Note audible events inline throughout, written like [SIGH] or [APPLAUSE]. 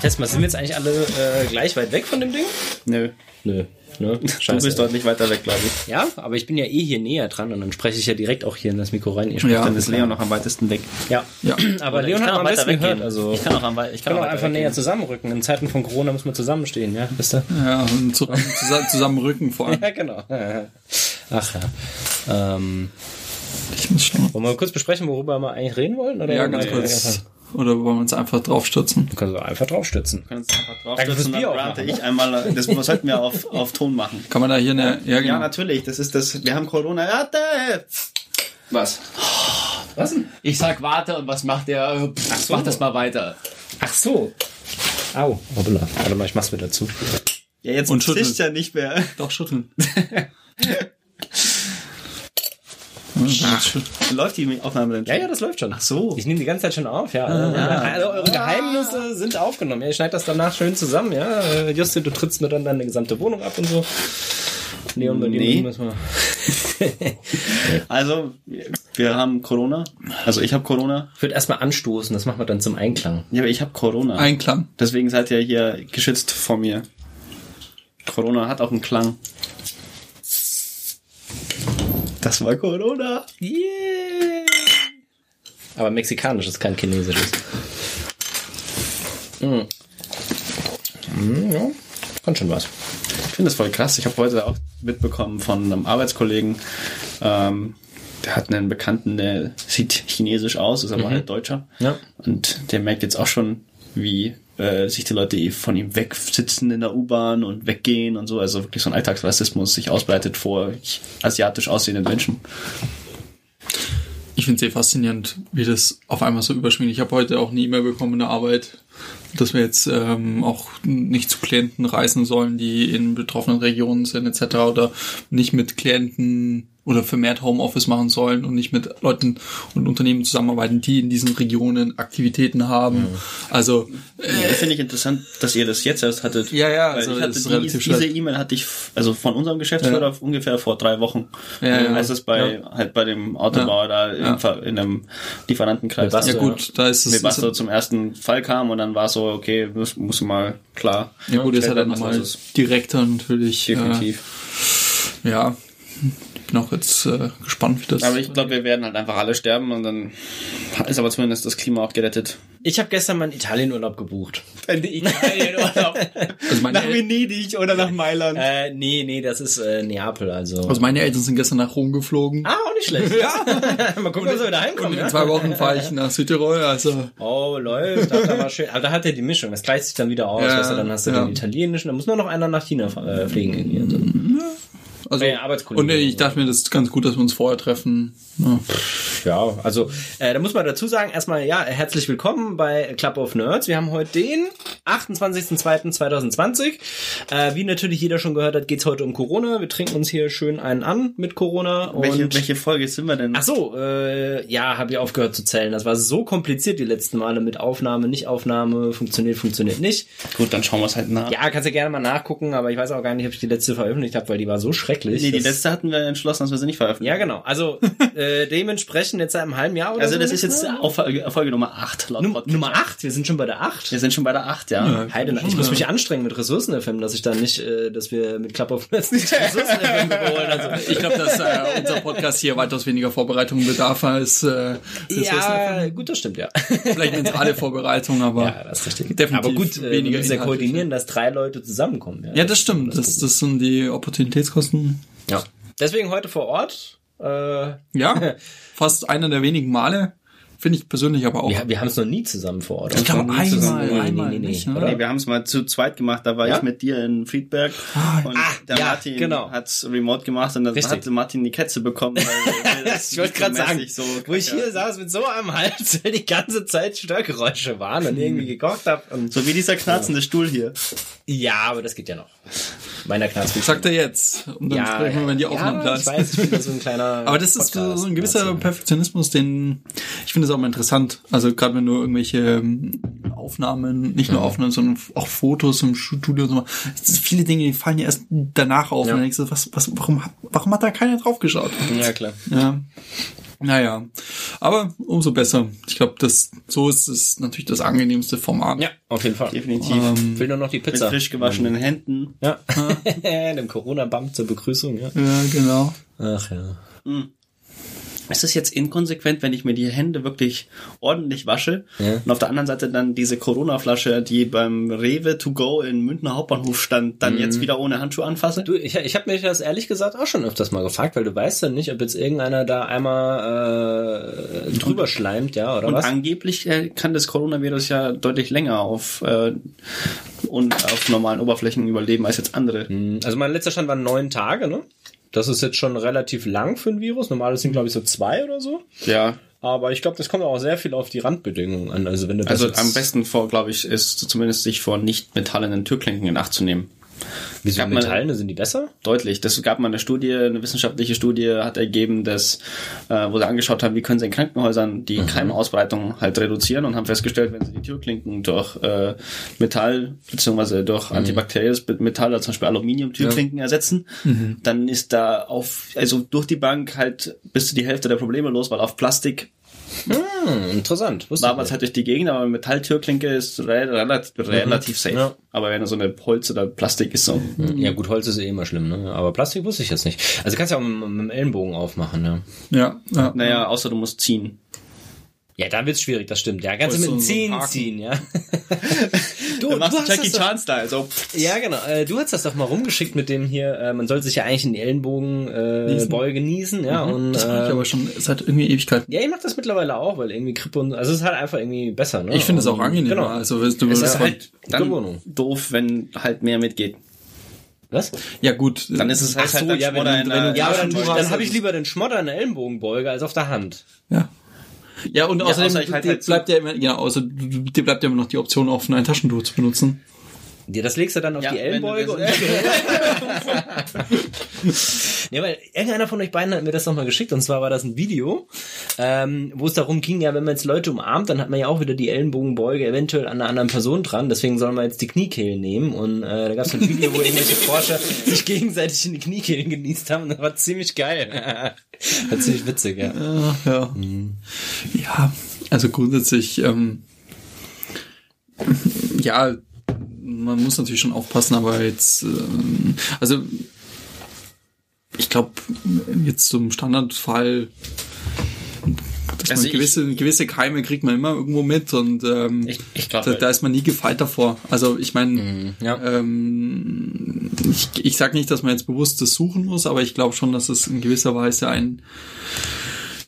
Ich teste mal, sind wir jetzt eigentlich alle äh, gleich weit weg von dem Ding? Nö. Nö. Ne? Du bist deutlich weiter weg, glaube ich. Ja, aber ich bin ja eh hier näher dran und dann spreche ich ja direkt auch hier in das Mikro rein. Sprecht Ja. Dann ist Leon noch am weitesten weg. Ja. Ja. Aber Ich Leon kann hat am weiter besten weggehen. gehört. Also ich kann auch, am, ich kann kann auch einfach näher weggehen. zusammenrücken. In Zeiten von Corona müssen wir zusammenstehen, ja, wisst ihr? Ja, und zu- zusammen, [LAUGHS] zusammen Rücken vor allem. Ja, genau. Ach ja. Ähm, Ich muss schon. wollen wir kurz besprechen, worüber wir eigentlich reden wollen? Oder Ja, ganz kurz. Oder wollen wir uns einfach draufstürzen? Du kannst einfach draufstützen. Wir können uns einfach Danke fürs draufstürzen, Bier ich einmal, das sollten wir auf, auf Ton machen. Kann man da hier eine. Ja, Ja, genau. natürlich, das ist das, wir haben Corona. Warte! Was? Was denn? Ich sag warte und was macht der? Pff, so. Mach das mal weiter. Ach so. Au. Hoppla. Warte mal, ich mach's wieder zu. Ja, jetzt Und schütteln. zischt ja nicht mehr. Doch, schütteln. [LAUGHS] Läuft die Aufnahme denn schon? Ja, ja, das läuft schon. Ach so. Ich nehme die ganze Zeit schon auf, ja. Also eure Geheimnisse sind aufgenommen. Ja, ich schneide das danach schön zusammen, ja. Äh, Justin, du trittst mir dann deine gesamte Wohnung ab und so. Leon, bei dir Nee. müssen wir. [LAUGHS] Also, wir- wir haben Corona. Also, ich habe Corona. Ich würde erstmal anstoßen, das machen wir dann zum Einklang. Ja, aber ich habe Corona. Einklang. Deswegen seid ihr hier geschützt vor mir. Corona hat auch einen Klang. Das war Corona. Yeah. Aber mexikanisch ist kein chinesisches. Mm. Mm, ja, kann schon was. Ich finde das voll krass. Ich habe heute auch mitbekommen von einem Arbeitskollegen, ähm, der hat einen Bekannten, der sieht chinesisch aus, ist aber halt Deutscher. Ja. Und der merkt jetzt auch schon, wie äh, sich die Leute eh von ihm wegsitzen in der U-Bahn und weggehen und so. Also wirklich so ein Alltagsrassismus sich ausbreitet vor asiatisch aussehenden Menschen. Ich finde es sehr faszinierend, wie das auf einmal so überschwingt. Ich habe heute auch eine E-Mail bekommen in der Arbeit, dass wir jetzt ähm, auch nicht zu Klienten reisen sollen, die in betroffenen Regionen sind etc. oder nicht mit Klienten oder vermehrt Homeoffice machen sollen und nicht mit Leuten und Unternehmen zusammenarbeiten, die in diesen Regionen Aktivitäten haben. Also Ja, das finde ich interessant, dass ihr das jetzt erst hattet. Ja, ja, also ich hatte ist die, diese. E-Mail hatte ich, also von unserem Geschäftsführer ungefähr vor drei Wochen. Ja, ja. Als es bei, halt bei dem Autobauer da Ja. Ver- in einem Lieferantenkreis Webasto. ja gut, da ist es Webasto zum ersten Fall kam und dann war so, okay, muss, muss mal klar. ja gut, ist ja dann man was nochmal direkter natürlich. Definitiv. Äh, ja, bin auch jetzt äh, gespannt, wie das. Aber ich glaube, wir werden halt einfach alle sterben und dann ist aber zumindest das Klima auch gerettet. Ich habe gestern meinen Italienurlaub gebucht. Italienurlaub. also meine, El Venedig oder nach Mailand. Äh, nee, nee, das ist äh, Neapel, also. also meine Eltern sind gestern nach Rom geflogen. ah, auch nicht schlecht. Ja. [LAUGHS] Mal gucken, ob sie wieder heimkommen. Und in Ja? zwei Wochen fahre ich nach Südtirol, also Oh, läuft. Da war schön. Aber da hat er die Mischung. Das gleicht sich dann wieder aus. Ja, weißt du, dann hast du ja. den italienischen. Da muss nur noch einer nach China äh, fliegen. Irgendwie. Also. Also Ja, Arbeitskollegen. und ich dachte mir, das ist ganz gut, dass wir uns vorher treffen. Ja. Ja, also äh, da muss man dazu sagen, erstmal ja, herzlich willkommen bei Club of Nerds. Wir haben heute den 28.02.2020. Äh, wie natürlich jeder schon gehört hat, geht's heute um Corona. Wir trinken uns hier schön einen an mit Corona. Und Welche, welche Folge sind wir denn? Ach so, äh, ja, habe ich aufgehört zu zählen. Das war so kompliziert die letzten Male mit Aufnahme, nicht Aufnahme, funktioniert, funktioniert nicht. Gut, dann schauen wir es halt nach. Ja, kannst du gerne mal nachgucken, aber ich weiß auch gar nicht, ob ich die letzte veröffentlicht habe, weil die war so schrecklich. Nee, die letzte hatten wir entschlossen, dass wir sie nicht veröffentlichen. Ja, genau. Also äh, dementsprechend jetzt seit einem halben Jahr oder Also so. das ist jetzt auf Folge, Folge Nummer 8. Laut Num Podcast. Nummer 8. Wir sind schon bei der 8. Wir sind schon bei der 8, ja. Heide, ich muss mich anstrengen mit Ressourcen FM, dass ich dann nicht, äh, dass wir mit Nerds nicht [LAUGHS] Ressourcen FM überholen. Also, Ich glaube, dass äh, unser Podcast hier weitaus weniger Vorbereitung bedarf als äh, ja, gut, das stimmt, ja. Vielleicht mentale Vorbereitung, aber Ja, das ist richtig. definitiv Aber gut, äh, wir weniger müssen ja koordinieren, dass drei Leute zusammenkommen. Ja, Ja, das stimmt. Das, das sind die Opportunitätskosten. Ja. Deswegen heute vor Ort. Äh, Ja, [LAUGHS] fast einer der wenigen Male. Finde ich persönlich aber auch. wir wir haben es noch nie zusammen vor Ort. Ich glaube, nie zusammen. einmal, einmal nicht, ne? Nee, wir haben es mal zu zweit gemacht, da war Ja? ich mit dir in Friedberg und der ja, Martin genau. hat's remote gemacht und dann Richtig. hat Martin die Ketze bekommen. [LAUGHS] Ich wollte gerade sagen, so wo ich hier saß mit so am Hals, [LAUGHS] weil die ganze Zeit Störgeräusche waren und irgendwie gekocht habe. So wie dieser knarzende Stuhl hier. ja, aber das geht ja noch. Meiner knarzt wie Sagt er jetzt. Und dann sprechen wir, wenn die Aufnahme ja, da ich weiß, ich bin da so ein kleiner. [LAUGHS] Aber das ist so, Podcast- so ein gewisser Perfektionismus, den ich finde es auch mal interessant. Also gerade wenn du irgendwelche ähm, Aufnahmen, nicht nur Aufnahmen, sondern auch Fotos im Studio und so. Es sind viele Dinge, die fallen ja erst danach auf. Ja. Und dann denkst du, was, was, warum, hat- warum hat da keiner drauf geschaut? Ja, klar. Ja. Naja. Aber umso besser. Ich glaube, das, so ist es natürlich das angenehmste Format. Ja, auf jeden Fall. Definitiv. Ähm, Will nur noch die Mit Pizza. frisch gewaschenen Händen. Ja. [LAUGHS] Dem Corona-Bump zur Begrüßung, ja. ja, genau. Ach ja. Ist es jetzt inkonsequent, wenn ich mir die Hände wirklich ordentlich wasche Ja. und auf der anderen Seite dann diese Corona-Flasche, die beim Rewe to go in Münchner Hauptbahnhof stand, dann jetzt wieder ohne Handschuhe anfasse? Du, ich, ich habe mich das ehrlich gesagt auch schon öfters mal gefragt, weil du weißt ja nicht, ob jetzt irgendeiner da einmal äh, drüber schleimt, ja, oder und was? angeblich äh, kann das Coronavirus ja deutlich länger auf äh, und auf normalen Oberflächen überleben als jetzt andere. Also mein letzter Stand waren neun Tage, ne? Das ist jetzt schon relativ lang für ein Virus. Normales sind, glaube ich, so zwei oder so. Ja, Aber ich glaube, das kommt auch sehr viel auf die Randbedingungen an. Also wenn du das also am besten vor, glaube ich, ist zumindest sich vor nicht metallenen Türklinken in Acht zu nehmen. Wieso Metallene sind die besser? Deutlich. Das gab mal eine Studie, eine wissenschaftliche Studie hat ergeben, dass, äh, wo sie angeschaut haben, wie können sie in Krankenhäusern die Keimausbreitung halt reduzieren und haben festgestellt, wenn sie die Türklinken durch äh, Metall beziehungsweise durch antibakterielles Metall, also zum Beispiel Aluminium-Türklinken ersetzen, dann ist da auf, also durch die Bank halt bis zu die Hälfte der Probleme los, weil auf Plastik Hm, interessant. Wusste ich nicht. halt durch die Gegend, aber eine Metalltürklinke ist re relativ, relativ safe. Ja. Aber wenn so eine Holz oder Plastik ist so. Ja gut, Holz ist eh immer schlimm, ne? Aber Plastik wusste ich jetzt nicht. Also kannst du auch mit, mit dem Ellenbogen aufmachen, ne? Ja, ja. Naja, außer du musst ziehen. Ja, da wird's schwierig, das stimmt. Ja, kannst du mit ein Zehen ziehen, ja. [LAUGHS] du, Du machst hast Jackie das doch- Chan-Style, so. Ja, genau. Äh, du hast das doch mal rumgeschickt mit dem hier, äh, man soll sich ja eigentlich in die Ellenbogen äh, Niesen. Beuge niesen, ja. Und, Das mache ich äh, aber schon seit irgendwie Ewigkeiten. ja, ich mach das mittlerweile auch, weil irgendwie Krippe und also es ist halt einfach irgendwie besser, ne? Ich finde es auch angenehmer. Genau. Also, weißt du, Es ist war- halt Dann Gewohnung. doof, wenn halt mehr mitgeht. Was? ja gut. Dann ist es halt, Ach so, halt dann ja, wenn du, wenn du, ja, aber dann, dann habe ich lieber den Schmodder in der Ellenbogenbeuge als auf der Hand. Ja. Ja, und außerdem außer ich halt dir halt bleibt ja immer, genau, du- dir bleibt ja immer noch die Option offen, ein Taschentuch zu benutzen. Ja, das legst du dann auf Ja, die Ellenbeuge und Nee, [LAUGHS] [LAUGHS] weil irgendeiner von euch beiden hat mir das nochmal geschickt und zwar war das ein Video, ähm, wo es darum ging, ja, wenn man jetzt Leute umarmt, dann hat man ja auch wieder die Ellenbogenbeuge eventuell an einer anderen Person dran, deswegen soll man jetzt die Kniekehlen nehmen und äh, da gab es ein Video, wo [LAUGHS] irgendwelche Forscher sich gegenseitig in die Kniekehlen genießt haben und das war ziemlich geil. war ziemlich witzig, ja. Ja, ja. Ja, also grundsätzlich, ähm, ja, man muss natürlich schon aufpassen, aber jetzt, ähm, also ich glaube, jetzt zum Standardfall, dass Also gewisse, gewisse Keime kriegt man immer irgendwo mit und ähm, Ich, ich glaube, da, da ist man nie gefeit davor. Also ich meine, Ja. ähm, ich, ich sage nicht, dass man jetzt bewusst das suchen muss, aber ich glaube schon, dass es in gewisser Weise ein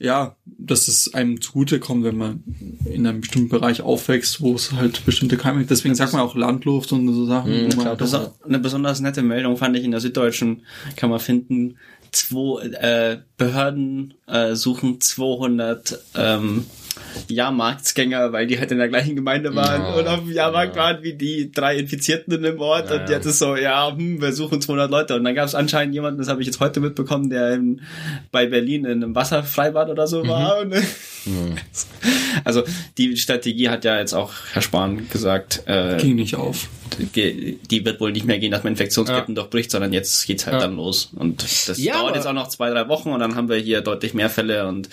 ja, dass es einem zugutekommt, wenn man in einem bestimmten Bereich aufwächst, wo es halt bestimmte Keime gibt. Deswegen sagt man auch Landluft und so Sachen. Das ist auch eine besonders nette Meldung fand ich in der Süddeutschen, kann man finden. Zwei äh, Behörden äh, suchen 200 ähm, Jahrmarktsgänger, weil die halt in der gleichen Gemeinde waren Ja, und auf dem Jahrmarkt waren wie die drei Infizierten in dem Ort und ja. jetzt ist so, ja, hm, wir suchen 200 Leute und dann gab es anscheinend jemanden, das habe ich jetzt heute mitbekommen, der in, bei Berlin in einem Wasserfreibad oder so war. Und, [LAUGHS] [LAUGHS] Also die Strategie hat ja jetzt auch Herr Spahn gesagt, äh, ging nicht auf. ge- die wird wohl nicht mehr gehen, dass man Infektionsketten durchbricht, sondern jetzt geht's halt Ja. dann los. Und das Ja, dauert jetzt auch noch zwei, drei Wochen und dann haben wir hier deutlich mehr Fälle und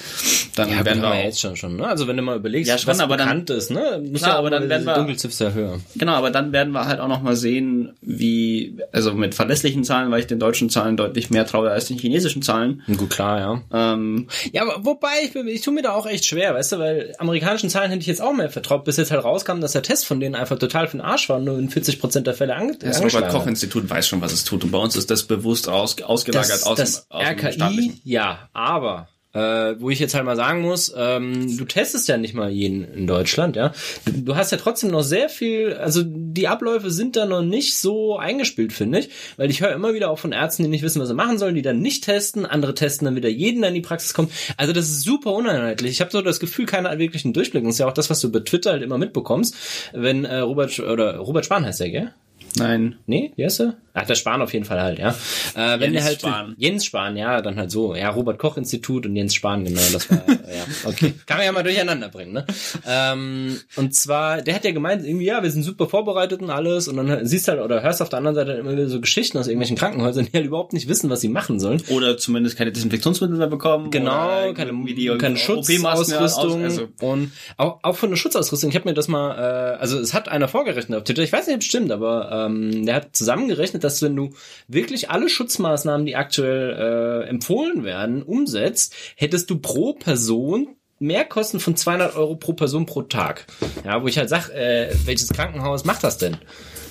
dann Ja, werden wir wir auch, jetzt schon schon, ne? Also wenn du mal überlegst, Ja, schon, was aber dann- bekannt ist, ne? Muss Klar, ja aber dann werden wir- Dunkelziffer höher. genau, aber dann werden wir halt auch noch mal sehen, wie, also mit verlässlichen Zahlen, weil ich den deutschen Zahlen deutlich mehr traue als den chinesischen Zahlen. Gut, klar, ja. Ähm, Ja, aber wobei, ich, bin- ich tue mir da auch echt schwer, weißt du, weil amerikanischen Zahlen hätte ich jetzt auch mehr vertraut, bis jetzt halt rauskam, dass der Test von denen einfach total für den Arsch war und nur in 40% der Fälle ange das Robert Koch Institut weiß schon, was es tut und bei uns ist das bewusst aus, ausgelagert das, aus, das dem, aus dem RKI, staatlichen. ja, aber äh, wo ich jetzt halt mal sagen muss, ähm, du testest ja nicht mal jeden in Deutschland, ja. Du, du hast ja trotzdem noch sehr viel, also die Abläufe sind da noch nicht so eingespielt, finde ich, weil ich höre immer wieder auch von Ärzten, die nicht wissen, was sie machen sollen, die dann nicht testen, andere testen dann wieder jeden, der in die Praxis kommt. Also das ist super uneinheitlich. Ich habe so das Gefühl, keiner hat wirklich einen Durchblick. Das ist ja auch das, was du bei Twitter halt immer mitbekommst, wenn äh, Robert oder Robert Spahn heißt der, gell? Nein. Nee, wie heißt er? Ach, der Spahn auf jeden Fall halt, ja. Äh, wenn Jens der halt Spahn. Jens Spahn, ja, dann halt so. Ja, Robert Koch Institut und Jens Spahn, genau, das war, ja, okay. [LAUGHS] Kann man ja mal durcheinander bringen, ne? Ähm, und zwar, der hat ja gemeint, irgendwie, ja, wir sind super vorbereitet und alles und dann siehst halt oder hörst auf der anderen Seite immer wieder so Geschichten aus irgendwelchen Krankenhäusern, die halt überhaupt nicht wissen, was sie machen sollen. Oder zumindest keine Desinfektionsmittel mehr bekommen. Genau, oder keine, die keine mehr aus- Schutzausrüstung also- und auch, auch von der Schutzausrüstung. Ich habe mir das mal, äh, also es hat einer vorgerechnet auf Twitter, ich weiß nicht, ob es stimmt, aber ähm, der hat zusammengerechnet, dass wenn du wirklich alle Schutzmaßnahmen, die aktuell äh, empfohlen werden, umsetzt, hättest du pro Person Mehrkosten von 200 Euro pro Person pro Tag. Ja, wo ich halt sag, äh, welches Krankenhaus macht das denn?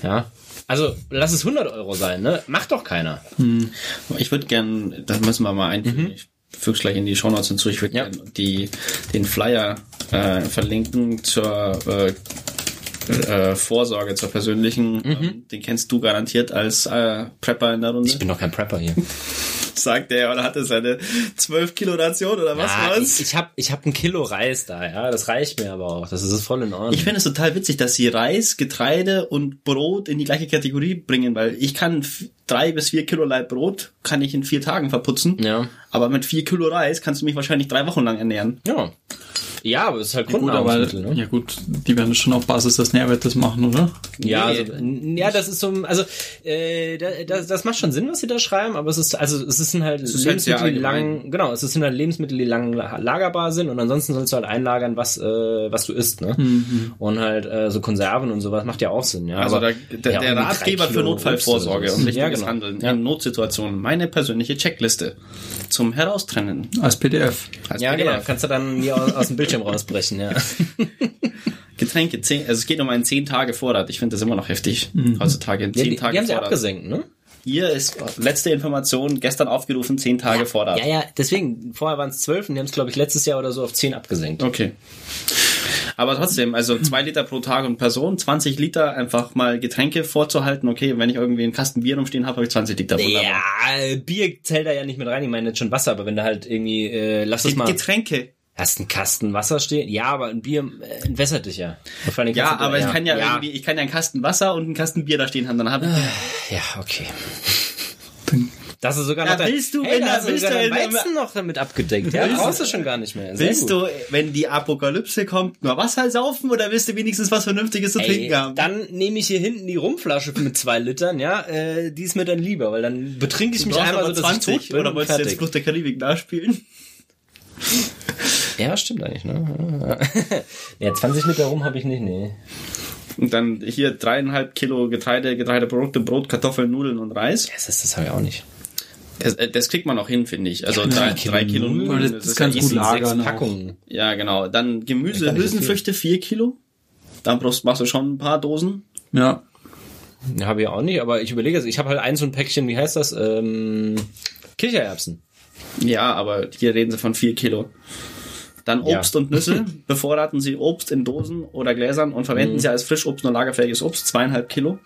Ja, also lass es 100 Euro sein, ne? Macht doch keiner. Ich würde gern, das müssen wir mal einfügen. Ich füge gleich in die Shownotes hinzu. Ich würde Ja. gern die, den Flyer äh, verlinken zur äh, äh, Vorsorge, zur persönlichen. Ähm, den kennst du garantiert als äh, Prepper in der Runde. Ich bin doch kein Prepper hier. [LAUGHS] sagt er oder hatte seine 12 Kilo Ration oder was Ja, war's? ich, ich habe ich hab ein Kilo Reis da, ja, das reicht mir aber auch. Das ist voll in Ordnung. Ich finde es total witzig, dass sie Reis, Getreide und Brot in die gleiche Kategorie bringen, weil ich kann drei bis vier Kilo Leib Brot kann ich in vier Tagen verputzen. Ja. Aber mit vier Kilo Reis kannst du mich wahrscheinlich drei Wochen lang ernähren. ja. Ja, aber es ist halt Gut, aber Grundnahrungsmittel, ne? ja gut, die werden das schon auf Basis des Nährwertes machen, oder? Ja, Nee. also, ja, das ist so, also äh, da- das, das macht schon Sinn, was sie da schreiben, aber es ist also es sind halt ist halt Lebensmittel, die lang, genau, es sind halt Lebensmittel, die lang la- lagerbar sind und ansonsten sollst du halt einlagern, was äh, was du isst, ne? Und halt äh, so Konserven und sowas macht ja auch Sinn, ja. Also aber, der, der, ja, der Ratgeber für Notfallvorsorge und richtiges Ja, genau. Handeln Ja. in Notsituationen. Meine persönliche Checkliste zum Heraustrennen. Als PDF. Als Ja, PDF. genau, kannst du dann hier aus, aus dem Bildschirm rausbrechen, ja. [LAUGHS] Getränke, zehn, also es geht um einen 10 Tage Vorrat. Ich finde das immer noch heftig. Heutzutage ein ja 10 die, Tage die haben sie Vorrat. abgesenkt, ne? Hier ist letzte Information, gestern aufgerufen, 10 Tage Vorrat. Ja, ja, deswegen, vorher waren es zwölf und die haben es, glaube ich, letztes Jahr oder so auf zehn abgesenkt. Okay. Aber trotzdem, also zwei Liter pro Tag und Person, 20 Liter einfach mal Getränke vorzuhalten. Okay, wenn ich irgendwie einen Kasten Bier rumstehen habe, habe ich 20 Liter. Wunderbar. Ja, Bier zählt da ja nicht mit rein. Ich meine jetzt schon Wasser, aber wenn da halt irgendwie, äh, lass es mal, Getränke. Hast einen Kasten Wasser stehen. Ja, aber ein Bier äh, entwässert dich ja. Und vor allem Ja, du- aber ich kann ja, ja, irgendwie, ich kann ja einen Kasten Wasser und einen Kasten Bier da stehen haben, dann habe ich Ja, okay. Das ist sogar noch dein, willst du, hey, wenn da du willst du dein in- Weizen noch damit abgedeckt. Ja, du- brauchst du schon gar nicht mehr. Sehr Willst gut. du, wenn die Apokalypse kommt, nur Wasser saufen oder willst du wenigstens was Vernünftiges zu Ey, trinken haben? dann nehme ich hier hinten die Rumflasche mit zwei Litern, ja, äh, die ist mir dann lieber, weil dann betrinke ich Du mich einmal so, dass ich tot bin oder wolltest du jetzt. Flucht der Karibik nachspielen? Ja, stimmt eigentlich, ne? [LAUGHS] ja, 20 Liter rum habe ich nicht, nee. Und dann hier dreieinhalb Kilo Getreide, Getreideprodukte, Brot, Kartoffeln, Nudeln und Reis. Das, ist, das habe ich auch nicht. Das, äh, das kriegt man auch hin, finde ich. Also drei, Kilo drei Kilo Nudeln, Nudeln. das ist ist ganz ja gut lagern. Packungen. Ja, genau. Dann Gemüse, Hülsenfrüchte, vier Kilo. Dann brauchst, machst du schon ein paar Dosen. Ja. Ja, habe ich auch nicht, aber ich überlege, jetzt, ich habe halt ein so ein Päckchen, wie heißt das? Ähm, Kichererbsen. Ja, aber hier reden sie von vier Kilo. Dann Ja. Obst und Nüsse. [LAUGHS] Bevorraten Sie Obst in Dosen oder Gläsern und verwenden Mhm. Sie als Frischobst nur lagerfähiges Obst, zweieinhalb Kilo.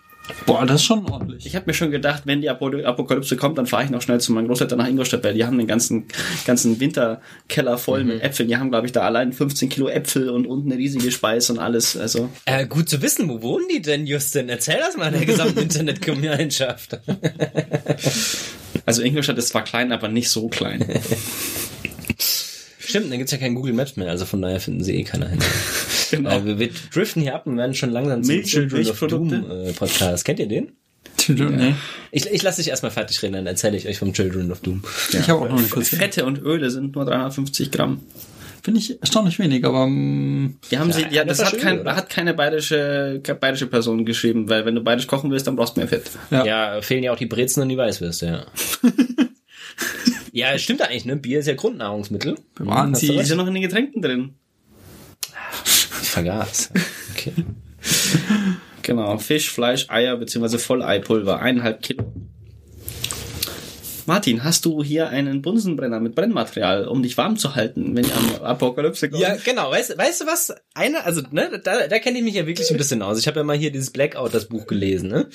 Boah, das ist schon ordentlich. Ich habe mir schon gedacht, wenn die Apo- Apokalypse kommt, dann fahre ich noch schnell zu meinen Großeltern nach Ingolstadt, weil die haben den ganzen, ganzen Winterkeller voll Mhm. mit Äpfeln. Die haben, glaube ich, da allein 15 Kilo Äpfel und unten eine riesige Speise und alles. Also Äh, gut zu wissen, wo wohnen die denn, Justin? Erzähl das mal der gesamten [LAUGHS] Internetgemeinschaft. Also Ingolstadt ist zwar klein, aber nicht so klein. [LAUGHS] Stimmt, dann gibt's ja kein Google Maps mehr, also von daher finden sie eh keiner hin. [LAUGHS] genau. äh, wir, wir driften hier ab und werden schon langsam zum Children of Doom äh, Podcast. Kennt ihr den? Nee. Ich, ich lasse dich erstmal fertig reden, dann erzähle ich euch vom Children of Doom. Ich habe auch noch eine kurze. Fette und Öle sind nur 350 Gramm. Finde ich erstaunlich wenig, aber mm, Die haben Ja, sie, ja, eine das hat, Flasche kein, hat keine bayerische, keine bayerische Person geschrieben, weil wenn du bayerisch kochen willst, dann brauchst du mehr Fett. ja. Ja, fehlen ja auch die Brezen und die Weißwürste, ja. [LAUGHS] ja, stimmt eigentlich, ne? Bier ist ja Grundnahrungsmittel. Waren Hast du sie- recht? sind noch in den Getränken drin. Ich vergaß. Okay. Genau, Fisch, Fleisch, Eier bzw. Volleipulver, eineinhalb Kilo. Martin, hast du hier einen Bunsenbrenner mit Brennmaterial, um dich warm zu halten, wenn am Apokalypse kommt? Ja, genau. Weißt, weißt du was? Eine, also ne, da, da kenne ich mich ja wirklich ein bisschen aus. Ich habe ja mal hier dieses Blackout, das Buch gelesen. Ne?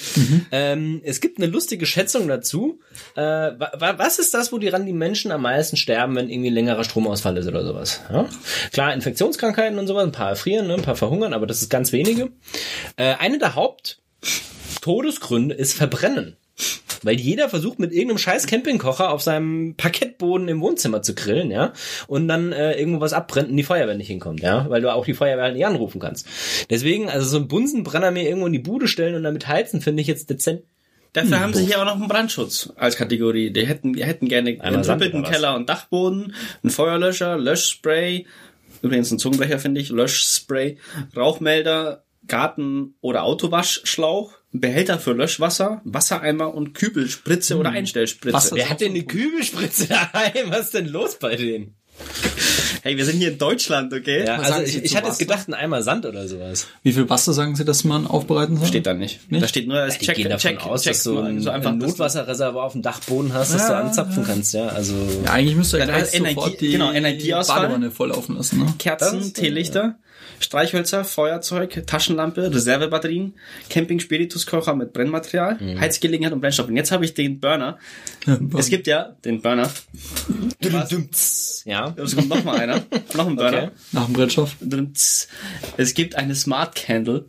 Ähm, es gibt eine lustige Schätzung dazu. Äh, wa, wa, was ist das, wo die ran die Menschen am meisten sterben, wenn irgendwie längerer Stromausfall ist oder sowas? Ja? Klar, Infektionskrankheiten und sowas, ein paar erfrieren, ne, ein paar verhungern, aber das ist ganz wenige. Äh, eine der Haupt Todesgründe ist Verbrennen. Weil jeder versucht mit irgendeinem scheiß Campingkocher auf seinem Parkettboden im Wohnzimmer zu grillen, ja, und dann äh, irgendwo was abbrennt und die Feuerwehr nicht hinkommt, ja, weil du auch die Feuerwehr halt nicht anrufen kannst. Deswegen, also so ein Bunsenbrenner mir irgendwo in die Bude stellen und damit heizen, finde ich jetzt dezent. Dafür haben sie hier auch noch einen Brandschutz als Kategorie. Die hätten, die hätten gerne einen doppelten? Keller und Dachboden, einen Feuerlöscher, Löschspray, übrigens ein Zungenbrecher finde ich, Löschspray, Rauchmelder, Garten- oder Autowaschschlauch, Behälter für Löschwasser, Wassereimer und Kübelspritze oder Einstellspritze. Wasser- Wer hat denn eine Kübelspritze [LAUGHS] daheim? Was ist denn los bei denen? Hey, wir sind hier in Deutschland, okay? Ja, Was also ich, ich hatte jetzt gedacht, ein Eimer Sand oder sowas. Wie viel Wasser sagen Sie, dass man aufbereiten soll? Steht da nicht. Nicht? Da steht nur als Check, gehen davon Check, aus, Check, dass du ein, so einfach ein Notwasserreservoir auf dem Dachboden hast, das du anzapfen kannst, ja. Also Ja, eigentlich müsste er Ja, gleich Energie- sofort die genau, Energieausfall. Badewanne volllaufen lassen. Ne? Kerzen, Das ist, Teelichter, Streichhölzer, Feuerzeug, Taschenlampe, Reservebatterien, Camping-Spirituskocher mit Brennmaterial, Mhm. Heizgelegenheit und Brennstoff. Und jetzt habe ich den Burner. Es gibt ja den Burner. ja. Es kommt noch mal einer. noch ein Burner. Okay. Nach dem Brennstoff. Es gibt eine Smart Candle.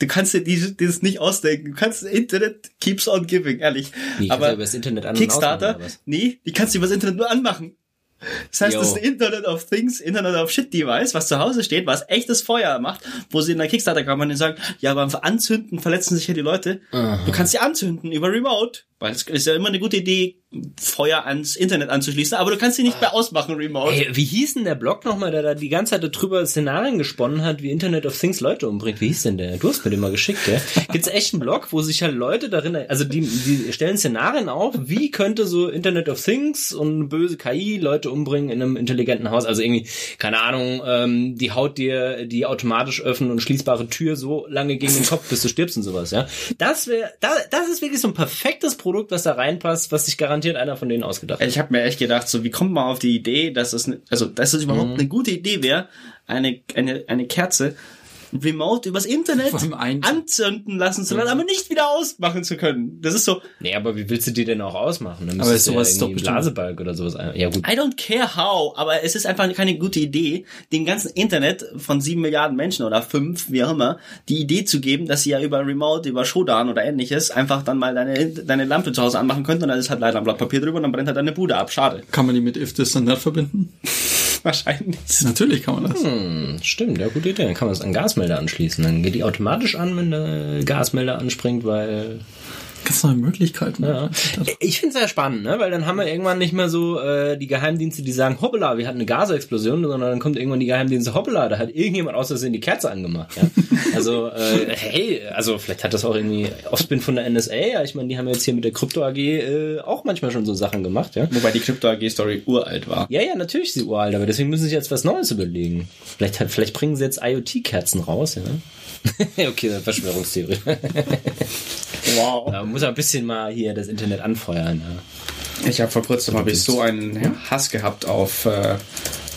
Du kannst dir dieses, dieses nicht ausdenken. Du kannst Internet keeps on giving, ehrlich. Kannst Aber über das Internet an- und Kickstarter, ausmachen, oder was? nee, die kannst du über das Internet nur anmachen. Das heißt, Yo. das ist ein Internet of Things, Internet of Shit Device, was zu Hause steht, was echtes Feuer macht, wo sie in der Kickstarter-Kampagne sagen, ja, beim Anzünden verletzen sich ja die Leute. Du kannst sie anzünden über Remote, weil es ist ja immer eine gute Idee, Feuer ans Internet anzuschließen, aber du kannst sie nicht mehr ausmachen remote. Ey, wie hieß denn der Blog nochmal, der da die ganze Zeit darüber Szenarien gesponnen hat, wie Internet of Things Leute umbringt? Wie hieß denn der? Du hast mir den mal geschickt, gell? [LAUGHS] Gibt's echt einen Blog, wo sich halt Leute darin, also die, die stellen Szenarien auf, wie könnte so Internet of Things und böse KI Leute umbringen in einem intelligenten Haus? Also irgendwie, keine Ahnung, ähm, die haut dir die automatisch öffnen und schließbare Tür so lange gegen den Kopf, bis du stirbst und sowas, ja? Das wäre, da, das ist wirklich so ein perfektes Produkt, was da reinpasst, was sich garantiert einer von denen ausgedacht hat. Ich habe mir echt gedacht, so wie kommt man auf die Idee, dass es ne, also dass es überhaupt eine gute Idee wäre, eine eine eine Kerze remote übers Internet anzünden lassen zu lassen, aber nicht wieder ausmachen zu können. Das ist so Nee, aber wie willst du die denn auch ausmachen? Dann Aber du sowas ja ist doch Blasebalg oder sowas. Ja gut. I don't care how, aber es ist einfach keine gute Idee, dem ganzen Internet von sieben Milliarden Menschen oder fünf, wie auch immer, die Idee zu geben, dass sie ja über Remote, über Shodan oder ähnliches einfach dann mal deine, deine Lampe zu Hause anmachen könnten und dann ist halt leider ein Blatt Papier drüber und dann brennt halt deine Bude ab. Schade. Kann man die mit if that verbinden? [LAUGHS] Wahrscheinlich. Natürlich kann man das. Hm, stimmt, ja, gute Idee. Dann kann man es an Gasmelder anschließen. Dann geht die automatisch an, wenn der Gasmelder anspringt, weil Ganz neue Möglichkeiten. Ja. Ich finde es sehr spannend, ne? weil dann haben wir irgendwann nicht mehr so äh, die Geheimdienste, die sagen, hoppala, wir hatten eine Gasexplosion, sondern dann kommt irgendwann die Geheimdienste, hoppala, da hat irgendjemand aus Versehen die Kerze angemacht. Ja? [LAUGHS] Also, äh, hey, also vielleicht hat das auch irgendwie Offspin von der NSA, ja, ich meine, die haben jetzt hier mit der Krypto AG äh, auch manchmal schon so Sachen gemacht, ja. Wobei die Crypto AG Story uralt war. Ja, ja, natürlich ist sie uralt, aber deswegen müssen sie sich jetzt was Neues überlegen. Vielleicht, hat, vielleicht bringen sie jetzt IoT-Kerzen raus, ja. [LAUGHS] okay, Verschwörungstheorie. Wow. Da muss man ein bisschen mal hier das Internet anfeuern. Ja. Ich habe vor kurzem habe ich so einen Hass gehabt auf äh,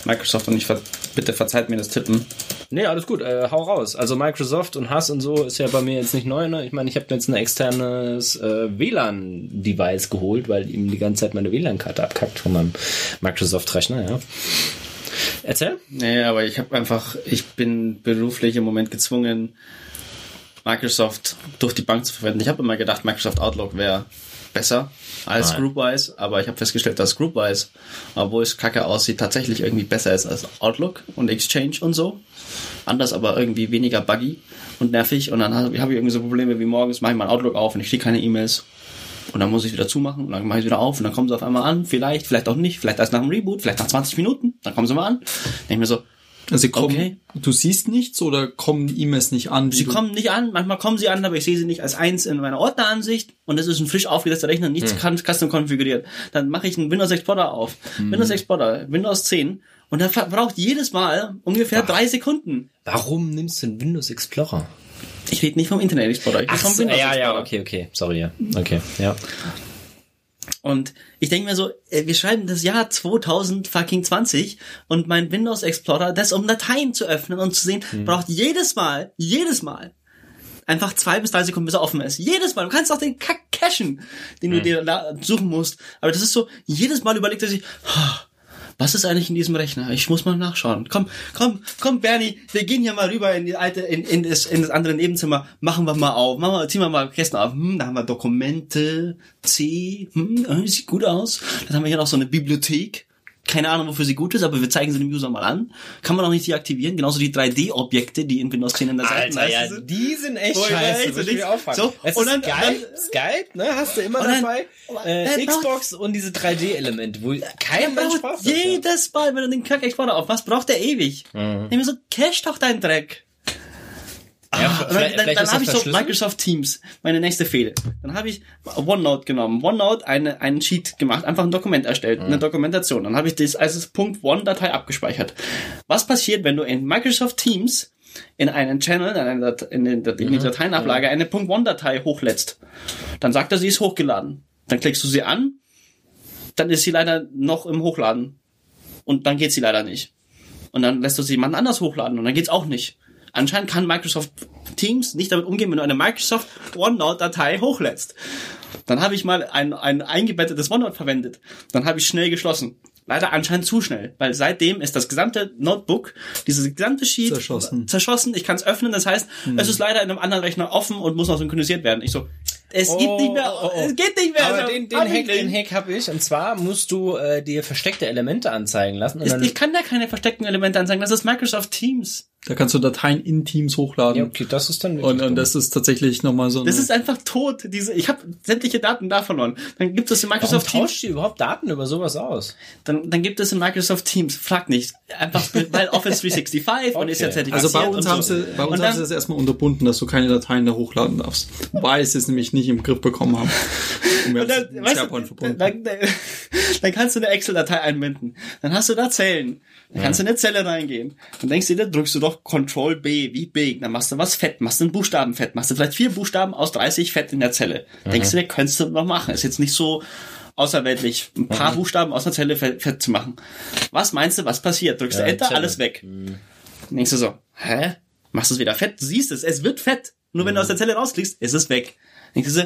Microsoft und ich ver bitte verzeiht mir das Tippen. Nee, alles gut, äh, hau raus. Also Microsoft und Hass und so ist ja bei mir jetzt nicht neu. Ne? Ich meine, ich habe mir jetzt ein externes äh, WLAN-Device geholt, weil ihm die ganze Zeit meine WLAN-Karte abkackt von meinem Microsoft-Rechner, ja. Erzähl? Nee, aber ich habe einfach, ich bin beruflich im Moment gezwungen, Microsoft durch die Bank zu verwenden. Ich habe immer gedacht, Microsoft Outlook wäre besser als Nein. Groupwise, aber ich habe festgestellt, dass Groupwise, obwohl es kacke aussieht, tatsächlich irgendwie besser ist als Outlook und Exchange und so. Anders, aber irgendwie weniger buggy und nervig. Und dann habe hab ich irgendwie so Probleme wie morgens mache ich mein Outlook auf und ich kriege keine E-Mails. Und dann muss ich wieder zumachen und dann mache ich wieder auf und dann kommen sie auf einmal an. Vielleicht, vielleicht auch nicht. Vielleicht erst nach dem Reboot, vielleicht nach 20 Minuten. Dann kommen sie mal an. Denke ich mir so, Also sie kommen, Okay. du siehst nichts oder kommen die E-Mails nicht an? Sie kommen nicht an, manchmal kommen sie an, aber ich sehe sie nicht als eins in meiner Ordneransicht und es ist ein frisch aufgesetzter Rechner, nichts kann custom konfiguriert. Dann mache ich einen Windows Explorer auf. Windows Explorer, Windows 10 und das braucht jedes Mal ungefähr drei Sekunden. Warum nimmst du einen Windows Explorer? Ich rede nicht vom Internet Explorer, ich rede vom so, Windows ja, Explorer. ja, okay, okay. Sorry, ja. Okay, ja. Und ich denke mir so, äh, wir schreiben das Jahr 2000 fucking 20 und mein Windows Explorer, das um Dateien zu öffnen und zu sehen, braucht jedes Mal, jedes Mal einfach zwei bis drei Sekunden, bis er offen ist. Jedes Mal. Du kannst auch den Kack cachen, den du dir la- suchen musst. Aber das ist so, jedes Mal überlegt er sich, "Ah, was ist eigentlich in diesem Rechner? Ich muss mal nachschauen. Komm, komm, komm, Bernie, wir gehen hier mal rüber in die alte, in, in, das, in das andere Nebenzimmer. Machen wir mal auf. Machen wir, ziehen wir mal Kästen auf. Hm, da haben wir Dokumente, C, hm, äh, sieht gut aus. Dann haben wir hier noch so eine Bibliothek. Keine Ahnung, wofür sie gut ist, aber wir zeigen sie dem User mal an. Kann man auch nicht deaktivieren. Genauso die 3D-Objekte, die in Windows 10 in der Alter, ja, sind. die sind echt ich scheiße. muss ich auffangen. So, es und ist dann- Skype, Skype, ne, hast du immer dann- dabei. Äh, Xbox und diese 3D-Elemente, wo kein Mensch braucht das, jedes Mal, wenn du den Kack Explorer aufmachst, braucht der ewig. Mhm. Mir so, cache doch deinen Dreck. Ja, Ah, dann dann, dann habe ich so. Microsoft Teams, meine nächste Fehde. Dann habe ich OneNote genommen, OneNote eine, einen Sheet gemacht, einfach ein Dokument erstellt, Mhm. eine Dokumentation. Dann habe ich das als .one-Datei abgespeichert. Was passiert, wenn du in Microsoft Teams in einen Channel, in, eine Dat in, den, in Mhm. die Dateienablage eine .one-Datei hochlädst? Dann sagt er, sie ist hochgeladen. Dann klickst du sie an, dann ist sie leider noch im Hochladen. Und dann geht sie leider nicht. Und dann lässt du sie jemand anders hochladen und dann geht's auch nicht. Anscheinend kann Microsoft Teams nicht damit umgehen, wenn du eine Microsoft OneNote-Datei hochlädst. Dann habe ich mal ein, ein eingebettetes OneNote verwendet. Dann habe ich schnell geschlossen. Leider anscheinend zu schnell, weil seitdem ist das gesamte Notebook, dieses gesamte Sheet Zerschossen. zerschossen. Ich kann es öffnen, das heißt, es ist leider in einem anderen Rechner offen und muss noch synchronisiert werden. Ich so, es geht nicht mehr, Oh, oh, oh. es geht nicht mehr. Aber so, den, den Hack, den. Hack habe ich. Und zwar musst du äh, dir versteckte Elemente anzeigen lassen. Und Ist- dann, Ich kann da keine versteckten Elemente anzeigen, das ist Microsoft Teams. Da kannst du Dateien in Teams hochladen. ja, okay, das ist dann wirklich Und, und das ist tatsächlich nochmal so eine, Das ist einfach tot. Diese, ich habe sämtliche Daten da verloren. Dann gibt es in Warum Microsoft Teams. tauscht ihr überhaupt Daten über sowas aus? Dann, dann gibt es in Microsoft Teams. Frag nicht. Einfach, weil [LAUGHS] Office 365 und ist ja Okay. zertifiziert. also bei uns haben so. sie, bei uns haben sie das erstmal unterbunden, dass du keine Dateien da hochladen darfst. Weil sie es nämlich nicht im Griff bekommen haben. Und wir Und dann, weißt SharePoint verbunden. dann, dann, dann kannst du eine Excel-Datei einbinden. Dann hast du da Zellen. Dann kannst du in eine Zelle reingehen. Dann denkst du dir, drückst du doch Control B, wie big. Dann machst du was fett, machst du einen Buchstaben fett, machst du vielleicht vier Buchstaben aus 30 fett in der Zelle. Denkst du dir, könntest du noch machen. Ist jetzt nicht so außerweltlich, ein paar Buchstaben aus der Zelle fett, fett zu machen. Was meinst du, was passiert? Drückst Ja, du Enter, Zelle. alles weg. Dann denkst du so, hä? Machst du es wieder fett? Du siehst es, es wird fett. Nur wenn du aus der Zelle rausklickst, ist es weg. Denkst du so,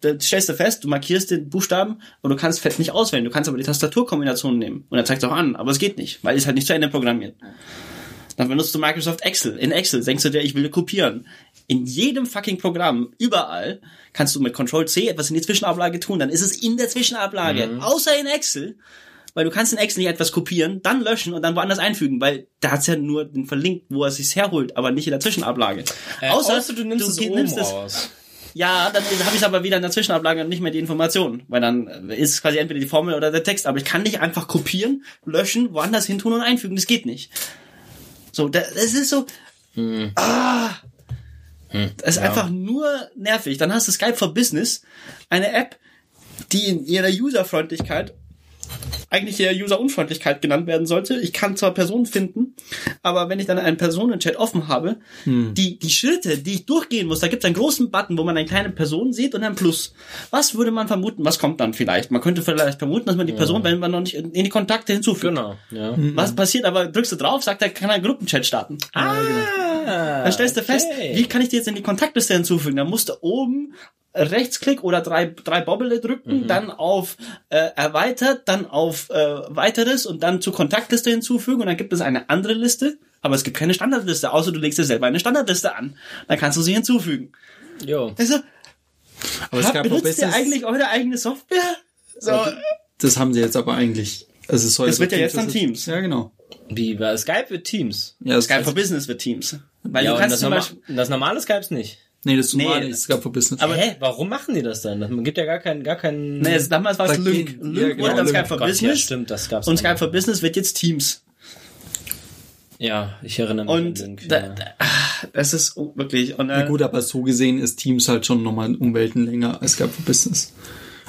da stellst du fest, du markierst den Buchstaben und du kannst Fett nicht auswählen. Du kannst aber die Tastaturkombination nehmen. Und er zeigt es auch an, aber es geht nicht, weil es halt nicht zu Ende programmiert. Dann benutzt du Microsoft Excel. In Excel denkst du dir, ich will kopieren. In jedem fucking Programm, überall, kannst du mit Control C etwas in die Zwischenablage tun. Dann ist es in der Zwischenablage. Außer in Excel. Weil du kannst in Excel nicht etwas kopieren, dann löschen und dann woanders einfügen, weil da hat's ja nur den verlinkt, wo er sich's herholt, aber nicht in der Zwischenablage. Äh, außer, du nimmst es oben raus. Ja, dann habe ich aber wieder in der Zwischenablage und nicht mehr die Information, weil dann ist es quasi entweder die Formel oder der Text, aber ich kann nicht einfach kopieren, löschen, woanders hin tun und einfügen, das geht nicht. So, da- das ist so, ah, das ist einfach nur nervig. Dann hast du Skype for Business, eine App, die in ihrer Userfreundlichkeit eigentlich eher User-Unfreundlichkeit genannt werden sollte. Ich kann zwar Personen finden, aber wenn ich dann einen Personenchat offen habe, die, die Schritte, die ich durchgehen muss, da gibt es einen großen Button, wo man eine kleine Person sieht und ein Plus. Was würde man vermuten? Was kommt dann vielleicht? Man könnte vielleicht vermuten, dass man die Person, wenn man noch nicht in die Kontakte hinzufügt. Genau, ja. Was passiert aber? Drückst du drauf, sagt er, kann ein Gruppenchat starten. Ah, Dann stellst du fest, wie kann ich die jetzt in die Kontaktliste hinzufügen? Dann musst du oben Rechtsklick oder drei, drei Bobbele drücken, dann auf äh, erweitert, dann auf äh, weiteres und dann zur Kontaktliste hinzufügen und dann gibt es eine andere Liste, aber es gibt keine Standardliste, außer du legst dir selber eine Standardliste an. Dann kannst du sie hinzufügen. Jo. Also, Aber es gab benutzt ihr Business, eigentlich eure eigene Software? So, das haben sie jetzt aber eigentlich. Also es soll Das so wird ja jetzt Teams- dann Teams. Ja, genau. Wie bei Skype wird Teams. Ja, das Skype for Business wird Teams. Weil ja, du kannst das, zum norma Beispiel, das normale Skypes nicht. Nee, das Nee, normale ist Skype for Business. Aber hä, warum machen die das dann? Man gibt ja gar keinen, gar keinen. nee, es- damals war es ging- Lync ja, genau, wurde dann. Skype for Gott, ja, Business stimmt, das gab's. und. Skype for Business wird jetzt Teams. Ja, ich erinnere mich Und an Link. da, ja. da, ah, das ist oh, wirklich. Und, äh, ja gut, aber so gesehen ist Teams halt schon nochmal um Welten länger als Skype for Business.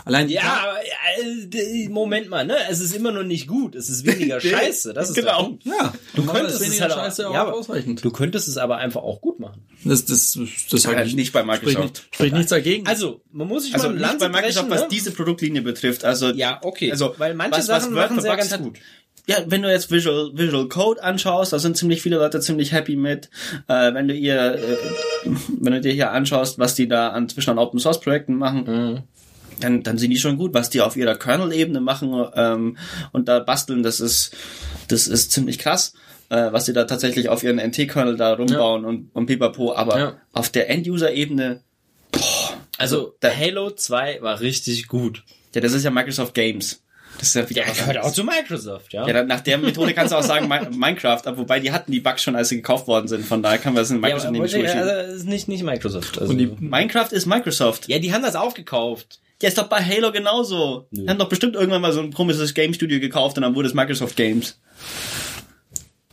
Allein Ja, aber äh, Moment mal, ne? Es ist immer noch nicht gut. Es ist weniger [LAUGHS] scheiße. Das ist Genau. Ja, Du könntest es halt auch, Scheiße auch ja, aber ausreichend. Du könntest es aber einfach auch gut machen. Das, das, das Ja, ich nicht bei Spricht, Microsoft. nicht, spricht nichts dagegen. Also, man muss sich Also mal nicht Land bei Microsoft, brechen, was ne? diese Produktlinie betrifft. Also Ja, okay. Also weil manche was- was Sachen Word machen verbugs ganz hat- gut. Ja, wenn du jetzt Visual, Visual Code anschaust, da sind ziemlich viele Leute ziemlich happy mit. Äh, wenn du ihr, äh, wenn du dir hier anschaust, was die da an, zwischen an Open Source Projekten machen, dann, dann sind die schon gut. Was die auf ihrer Kernel-Ebene machen ähm, und da basteln, das ist, das ist ziemlich krass, äh, was sie da tatsächlich auf ihren NT-Kernel da rumbauen und, und pipapo. Aber Ja. auf der End-User-Ebene, Also, da- Halo 2 war richtig gut. ja, das ist ja Microsoft Games. Das ist ja wieder was Gehört auch zu Microsoft, ja. Ja, dann, nach der Methode kannst du auch sagen Mi- [LAUGHS] Minecraft, aber wobei die hatten die Bugs schon, als sie gekauft worden sind. Von daher kann man das in ja, Microsoft aber, nicht ja, bestimmen. also, ist nicht, nicht Microsoft. Also, Und die- Minecraft ist Microsoft. ja, die haben das aufgekauft. Ja, ist doch bei Halo genauso. Die haben doch bestimmt irgendwann mal so ein komisches Game Studio gekauft und dann wurde es Microsoft Games.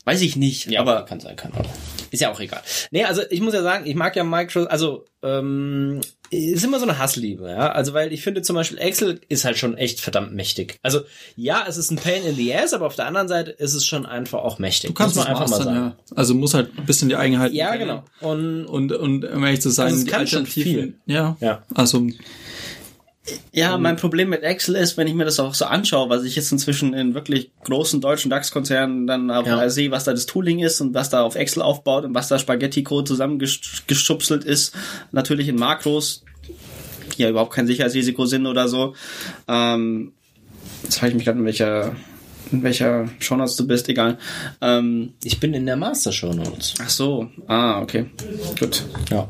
Weiß ich nicht, Ja, aber kann sein, kann auch. Ist ja auch egal. Nee, also ich muss ja sagen, ich mag ja Microsoft, also ähm, ist immer so eine Hassliebe, ja. Also weil ich finde zum Beispiel Excel ist halt schon echt verdammt mächtig. Also ja, es ist ein Pain in the ass, aber auf der anderen Seite ist es schon einfach auch mächtig. Du kannst muss es man einfach mal sagen. ja. Also muss halt ein bisschen die Eigenheiten Ja, kennen. genau. Und Und, und um ehrlich zu sein, Also es die kann schon Alternativen- Ja. Ja. Also, ja, mein Problem mit Excel ist, wenn ich mir das auch so anschaue, was ich jetzt inzwischen in wirklich großen deutschen DAX-Konzernen dann auch Ja. sehe, was da das Tooling ist und was da auf Excel aufbaut und was da Spaghetti-Code zusammengeschubselt ist, natürlich in Makros, die ja überhaupt kein Sicherheitsrisiko sind oder so. Ähm, jetzt frage ich mich gerade, in welcher, in welcher Shownotes du bist, egal. Ähm, ich bin in der Master Show Notes. ach so, ah, okay, gut. Ja.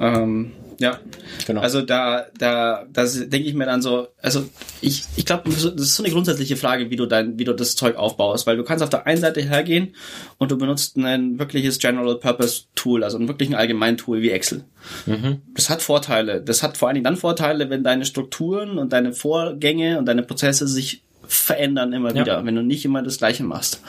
Ähm, ja, Genau. Also da, da, da denke ich mir dann so, also ich, ich glaube, das ist so eine grundsätzliche Frage, wie du dein, wie du das Zeug aufbaust, weil du kannst auf der einen Seite hergehen und du benutzt ein wirkliches General Purpose Tool, also ein wirklichen allgemeinen Tool wie Excel. Das hat Vorteile. Das hat vor allen Dingen dann Vorteile, wenn deine Strukturen und deine Vorgänge und deine Prozesse sich verändern immer Ja. wieder, wenn du nicht immer das Gleiche machst,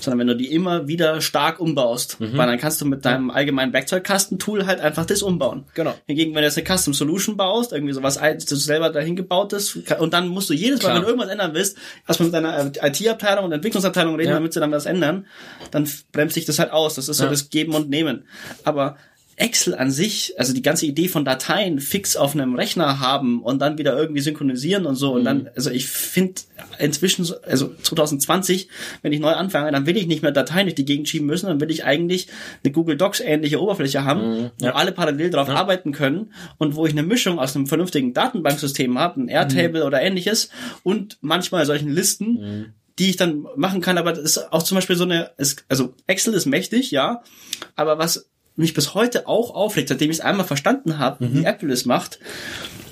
sondern wenn du die immer wieder stark umbaust, weil dann kannst du mit deinem allgemeinen Werkzeugkasten-Tool halt einfach das umbauen. Genau. Hingegen, wenn du jetzt eine Custom Solution baust, irgendwie sowas, das du selber dahin gebaut ist, und dann musst du jedes Mal, Klar. wenn du irgendwas ändern willst, erstmal mit deiner IT-Abteilung und Entwicklungsabteilung reden, Ja. damit sie dann was ändern, dann bremst sich das halt aus. Das ist so Ja. das Geben und Nehmen. Aber Excel an sich, also die ganze Idee von Dateien fix auf einem Rechner haben und dann wieder irgendwie synchronisieren und so und Mhm. dann, also ich finde inzwischen, so- also 2020, wenn ich neu anfange, dann will ich nicht mehr Dateien durch die Gegend schieben müssen, dann will ich eigentlich eine Google Docs ähnliche Oberfläche haben, Mhm. wo alle parallel drauf arbeiten können und wo ich eine Mischung aus einem vernünftigen Datenbanksystem habe, ein Mhm. Airtable oder ähnliches und manchmal solchen Listen, Mhm. die ich dann machen kann, aber das ist auch zum Beispiel so eine, also Excel ist mächtig, ja, aber was mich bis heute auch aufregt, seitdem ich es einmal verstanden habe, Mhm. wie Apple es macht,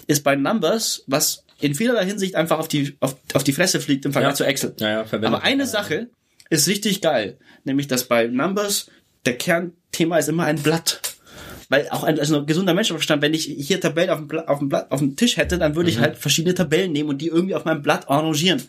ist bei Numbers, was in vielerlei Hinsicht einfach auf die, auf, auf die Fresse fliegt im Vergleich Ja. zu Excel. Ja, ja, aber eine. Sache ist richtig geil, nämlich dass bei Numbers der Kernthema ist immer ein Blatt. Weil auch ein, also ein gesunder Menschenverstand, wenn ich hier Tabellen auf dem, Blatt, auf dem Blatt, auf dem Tisch hätte, dann würde ich halt verschiedene Tabellen nehmen und die irgendwie auf meinem Blatt arrangieren.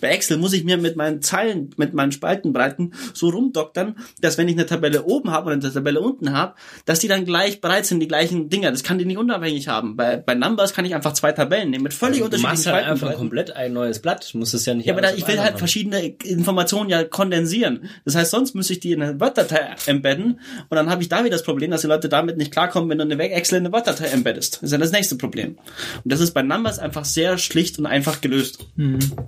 Bei Excel muss ich mir mit meinen Zeilen, mit meinen Spaltenbreiten so rumdoktern, dass wenn ich eine Tabelle oben habe und eine Tabelle unten habe, dass die dann gleich bereit sind, die gleichen Dinger. Das kann die nicht unabhängig haben. Bei, bei Numbers kann ich einfach zwei Tabellen nehmen mit völlig Du unterschiedlichen machst halt einfach komplett ein neues Blatt. Du musst es ja nicht Ja, aber da, ich will halt machen. verschiedene Informationen ja kondensieren. Das heißt, sonst müsste ich die in eine Word-Datei embedden und dann habe ich da wieder das Problem, dass die Leute damit nicht klarkommen, wenn du eine Excel in embeddest. Das ist ja das nächste Problem. Und das ist bei Numbers einfach sehr schlicht und einfach gelöst.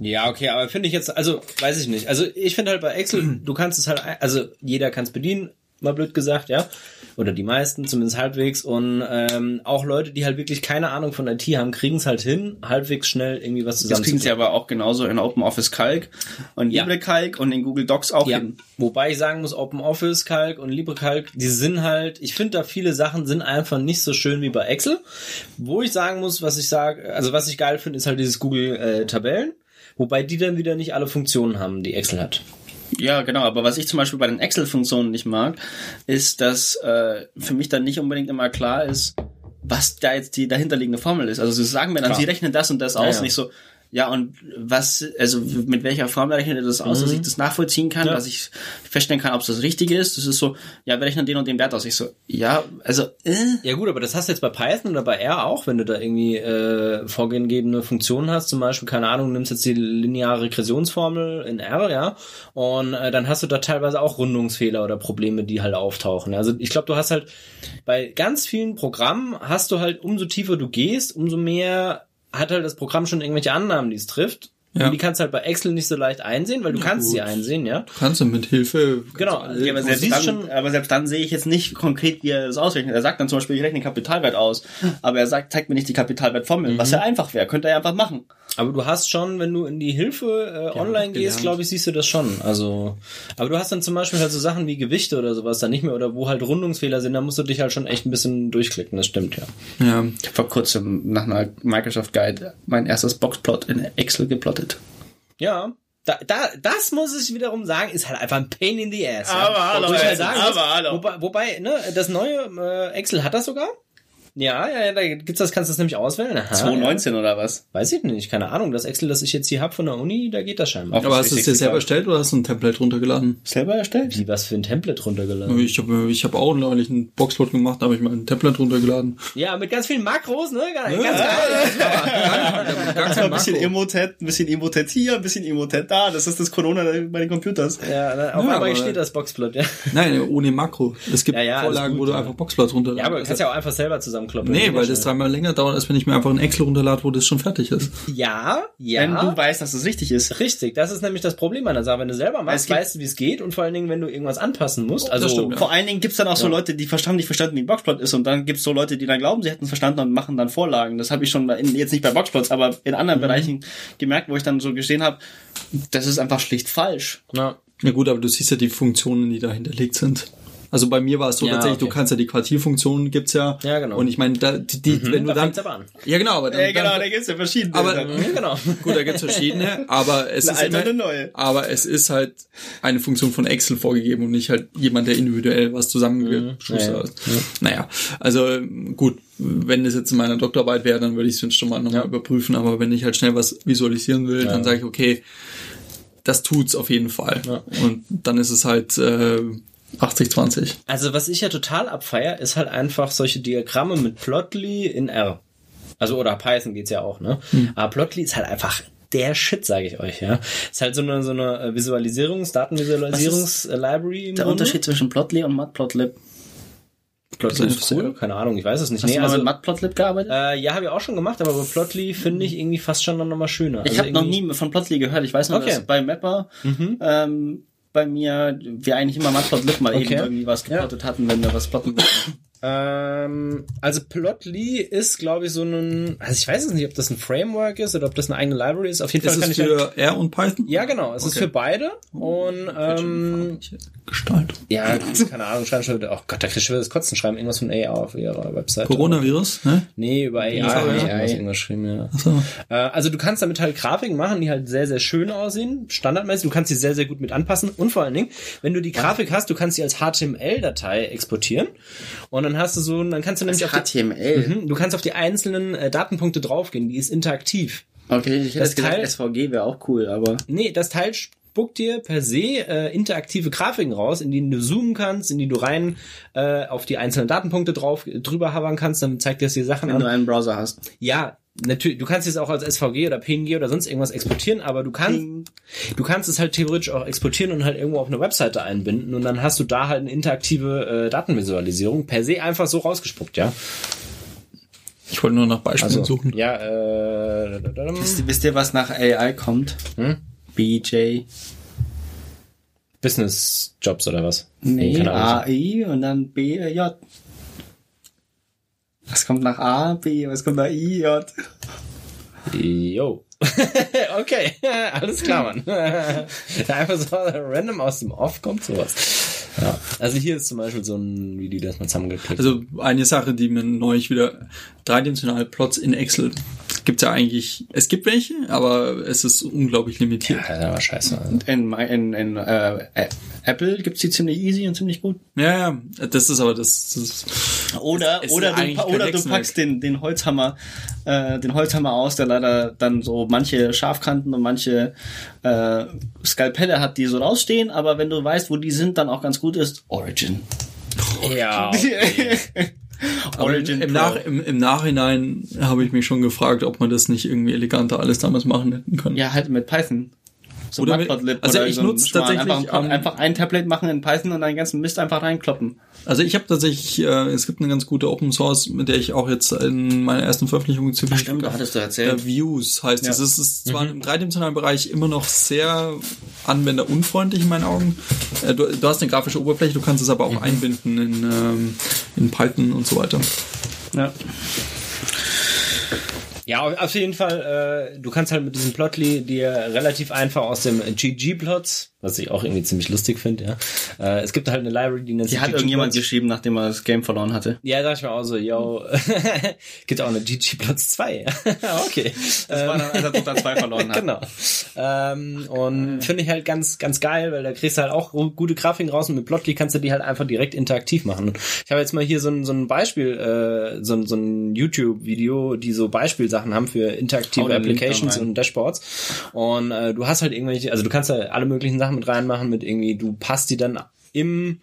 Ja, okay, aber finde ich jetzt, also weiß ich nicht. Also ich finde halt bei Excel, du kannst es halt, also jeder kann es bedienen, mal blöd gesagt, ja. Oder die meisten, zumindest halbwegs. Und ähm, auch Leute, die halt wirklich keine Ahnung von IT haben, kriegen es halt hin, halbwegs schnell irgendwie was Das zusammen kriegen sie aber auch genauso in OpenOffice Calc und Ja. LibreCalc und in Google Docs auch Ja, hin. wobei ich sagen muss, OpenOffice Calc und LibreCalc, die sind halt, ich finde da viele Sachen sind einfach nicht so schön wie bei Excel. Wo ich sagen muss, was ich sage, also was ich geil finde, ist halt dieses Google äh, Tabellen, wobei die dann wieder nicht alle Funktionen haben, die Excel hat. Ja, genau. Aber was ich zum Beispiel bei den Excel-Funktionen nicht mag, ist, dass äh, für mich dann nicht unbedingt immer klar ist, was da jetzt die dahinterliegende Formel ist. Also sie sagen mir dann, Klar. sie rechnen das und das Ja, aus, ja. nicht so, ja, und was, also mit welcher Formel rechnet ihr das aus, dass ich das nachvollziehen kann, Mhm. Ja. dass ich feststellen kann, ob es das Richtige ist. Das ist so, ja, wir rechnen den und den Wert aus. Ich so, ja, also, äh, Ja gut, aber das hast du jetzt bei Python oder bei R auch, wenn du da irgendwie äh, vorgegebene Funktionen hast, zum Beispiel, keine Ahnung, nimmst jetzt die lineare Regressionsformel in R, ja, und äh, dann hast du da teilweise auch Rundungsfehler oder Probleme, die halt auftauchen. Also ich glaube, du hast halt bei ganz vielen Programmen hast du halt, umso tiefer du gehst, umso mehr hat halt das Programm schon irgendwelche Annahmen, die es trifft. Ja. Und die kannst du halt bei Excel nicht so leicht einsehen, weil du kannst sie einsehen, ja. Kannst du mit Hilfe. Genau. Ja, aber, du selbst dann, schon, aber selbst dann sehe ich jetzt nicht konkret, wie er das ausrechnet. Er sagt dann zum Beispiel, ich rechne den Kapitalwert aus, aber er sagt, zeigt mir nicht die Kapitalwertformel, was ja einfach wäre, könnte er einfach machen. aber du hast schon, wenn du in die Hilfe äh, online gehst, glaube ich, siehst du das schon. Also, aber du hast dann zum Beispiel halt so Sachen wie Gewichte oder sowas dann nicht mehr oder wo halt Rundungsfehler sind, da musst du dich halt schon echt ein bisschen durchklicken, das stimmt, ja. Ja. Ich habe vor kurzem nach einer Microsoft Guide mein erstes Boxplot in Excel geplottet. Ja. Da, da, das muss ich wiederum sagen, ist halt einfach ein Pain in the ass. Aber ja. hallo, ich halt sagen aber hallo. Wobei, wobei, ne, das neue äh, Excel hat das sogar. Ja, ja, ja, da gibt's das, kannst du das nämlich auswählen. Aha, 2019 oder was? Ja. Weiß ich nicht, keine Ahnung. Das Excel, das ich jetzt hier hab von der Uni, da geht das scheinbar. Aber hast du es dir 365. selber erstellt oder hast du ein Template runtergeladen? Selber erstellt? Wie, was für ein Template runtergeladen? Ich habe ich hab auch neulich einen Boxplot gemacht, da habe ich mal ein Template runtergeladen. Ja, mit ganz vielen Makros, ne? Ganz, ganz geil. Gar ein kein bisschen Makro. Emotet, ein bisschen Emotet hier, ein bisschen Emotet da. Das ist das Corona bei den Computers. Ja, auf Ja, einmal aber- steht das Boxplot, ja. Nein, ohne Makro. Es gibt Ja, ja, Vorlagen, gut, wo du ja. einfach Boxplots runterladen Ja, aber du kannst ja auch einfach selber zusammenkloppen. Nee, weil ja das dreimal länger dauert, als wenn ich mir einfach ein Excel runterlade, wo das schon fertig ist. Ja, ja. Wenn du weißt, dass es richtig ist. Richtig, das ist nämlich das Problem an der Sache. Wenn du selber Es machst, gibt- weißt du, wie es geht und vor allen Dingen, wenn du irgendwas anpassen musst. Also, stimmt, ja. Vor allen Dingen gibt's dann auch so Leute, die verstanden, nicht verstanden, wie ein Boxplot ist. Und dann gibt's so Leute, die dann glauben, sie hätten es verstanden und machen dann Vorlagen. Das habe ich schon in, jetzt nicht bei Boxplots, aber in anderen Bereichen gemerkt, wo ich dann so gesehen habe, das ist einfach schlicht falsch. na, Ja gut, aber du siehst ja die Funktionen, die da hinterlegt sind. Also bei mir war es so Ja, tatsächlich, du okay. kannst ja die Quartierfunktionen gibt's ja. Ja, genau. Und ich meine, da, die, die, wenn du da dann. fängt's aber an. Ja, genau, aber dann, Ja, genau, dann, da gibt's ja verschiedene. Aber- Dann- Mhm, genau. [LAUGHS] Gut, da gibt's verschiedene, aber es Eine ist alte immer, eine neue. aber es ist halt eine Funktion von Excel vorgegeben und nicht halt jemand, der individuell was zusammengeschustert Ja, ja. hat. Naja, also gut, wenn das jetzt in meiner Doktorarbeit wäre, dann würde ich es schon mal nochmal Ja. überprüfen, aber wenn ich halt schnell was visualisieren will, dann sage ich, okay, das tut's auf jeden Fall. Ja. Und dann ist es halt äh, 80-20. Also was ich ja total abfeier, ist halt einfach solche Diagramme mit Plotly in R. Also oder Python geht's ja auch, ne? Aber Plotly ist halt einfach der Shit, sage ich euch, ja. Ist halt so eine so eine äh, Visualisierungs, Datenvisualisierungs-Library im Der Grunde. Unterschied zwischen Plotly und Matplotlib. Plotly ist cool, cool. keine Ahnung, ich weiß es nicht. Hast Nee, du mal also, mit Matplotlib gearbeitet? äh, ja, habe ich auch schon gemacht, aber bei Plotly finde ich irgendwie fast schon noch mal schöner. ich Also habe noch nie von Plotly gehört. Ich weiß nur, Okay. dass bei Mapper ähm, bei mir wir eigentlich immer mal eben Okay. irgendwie was geplottet hatten, wenn wir was plotten wollten. Ähm, also Plotly ist, glaube ich, so ein, also ich weiß es nicht, ob das ein Framework ist oder ob das eine eigene Library ist. Auf jeden Fall Ist es für R und Python? ja genau, es ist Okay. für beide und ähm, Gestaltung. ja, keine Ahnung, schreiben schon, oh Gott, da kriegst du das Kotzen schreiben irgendwas von AI auf ihrer Webseite. Coronavirus, ne? Nee, über AI, AI. irgendwas, geschrieben, ja. Achso. Äh, also du kannst damit halt Grafiken machen, die halt sehr, sehr schön aussehen, standardmäßig. Du kannst sie sehr, sehr gut mit anpassen. Und vor allen Dingen, wenn du die Grafik hast, du kannst sie als HTML-Datei exportieren. Und dann hast du so, dann kannst du nämlich auf die, HTML. Mhm, du kannst auf die einzelnen äh, Datenpunkte draufgehen. Die ist interaktiv. Okay, ich hätte Das gedacht, Teil- SVG wäre auch cool, aber Nee, das Teil spuckt dir per se äh, interaktive Grafiken raus, in die du zoomen kannst, in die du rein äh, auf die einzelnen Datenpunkte drauf drüber havern kannst, dann zeigt dir das die Sachen wenn an. du einen Browser hast. Ja, natürlich, du kannst es auch als SVG oder PNG oder sonst irgendwas exportieren, aber du kannst, Ping. du kannst es halt theoretisch auch exportieren und halt irgendwo auf eine Webseite einbinden und dann hast du da halt eine interaktive äh, Datenvisualisierung per se einfach so rausgespuckt, ja. Ich wollte nur nach Beispielen Also, suchen. ja, äh, Wisst, ihr- wisst ihr, was nach AI kommt? Hm? BJ. Business Jobs oder was? Nee. AI und dann BJ. Was kommt nach A, B, was kommt nach I, J? Jo. [LAUGHS] okay, [LAUGHS] alles klar, Mann. [LAUGHS] Einfach so random aus dem Off kommt sowas. Ja. Also hier ist zum Beispiel so ein, wie die das mal zusammengeklickt Also eine Sache, die mir neulich wieder dreidimensionale Plots in Excel gibt's ja eigentlich, es gibt welche, aber es ist unglaublich limitiert. Ja, das war scheiße. In, in, in äh, Apple gibt's die ziemlich easy und ziemlich gut. Ja, ja, das ist aber das, das Oder, Es ist oder, du, oder du packst den, den Holzhammer, äh, den Holzhammer aus, der leider dann so manche Scharfkanten und manche äh, Skalpelle hat, die so rausstehen, aber wenn du weißt, wo die sind, dann auch ganz gut ist, Origin. Ja. [LAUGHS] Aber im, im, Nach, im, im Nachhinein habe ich mich schon gefragt, ob man das nicht irgendwie eleganter alles damals machen hätten können. Ja, halt mit Python. So Oder Matplotlib also oder ich so nutze tatsächlich, einfach, ähm, einfach ein Tablet machen in Python und dann den ganzen Mist einfach reinkloppen. Also ich habe tatsächlich, äh, es gibt eine ganz gute Open Source, mit der ich auch jetzt in meiner ersten Veröffentlichung ziemlich Stimmt, da hattest du erzählt. Äh, Views heißt Ja. es. Es ist zwar im dreidimensionalen Bereich immer noch sehr anwenderunfreundlich in meinen Augen. Äh, du, du hast eine grafische Oberfläche, du kannst es aber auch einbinden in, ähm, in Python und so weiter. Ja. Ja, auf jeden Fall, äh, du kannst halt mit diesem Plotly dir relativ einfach aus dem GG-Plots, was ich auch irgendwie ziemlich lustig finde, ja. Äh, es gibt halt eine Library, die nennt Die sich hat irgendjemand geschrieben, nachdem er das Game verloren hatte. Ja, sag ich mir auch so, yo, [LAUGHS] gibt auch eine GG-Plots [LAUGHS] 2. okay. Das war dann, als er Dota 2 verloren hat. Genau. Ähm, und finde ich halt ganz, ganz geil, weil da kriegst du halt auch gute Grafiken raus und mit Plotly kannst du die halt einfach direkt interaktiv machen. Ich habe jetzt mal hier so ein, so ein Beispiel, äh, so, ein- so ein YouTube-Video, die so Beispielsachen haben für interaktive Applications und Dashboards. Und äh, du hast halt irgendwelche, also du kannst da alle möglichen Sachen mit reinmachen, mit irgendwie, du passt die dann im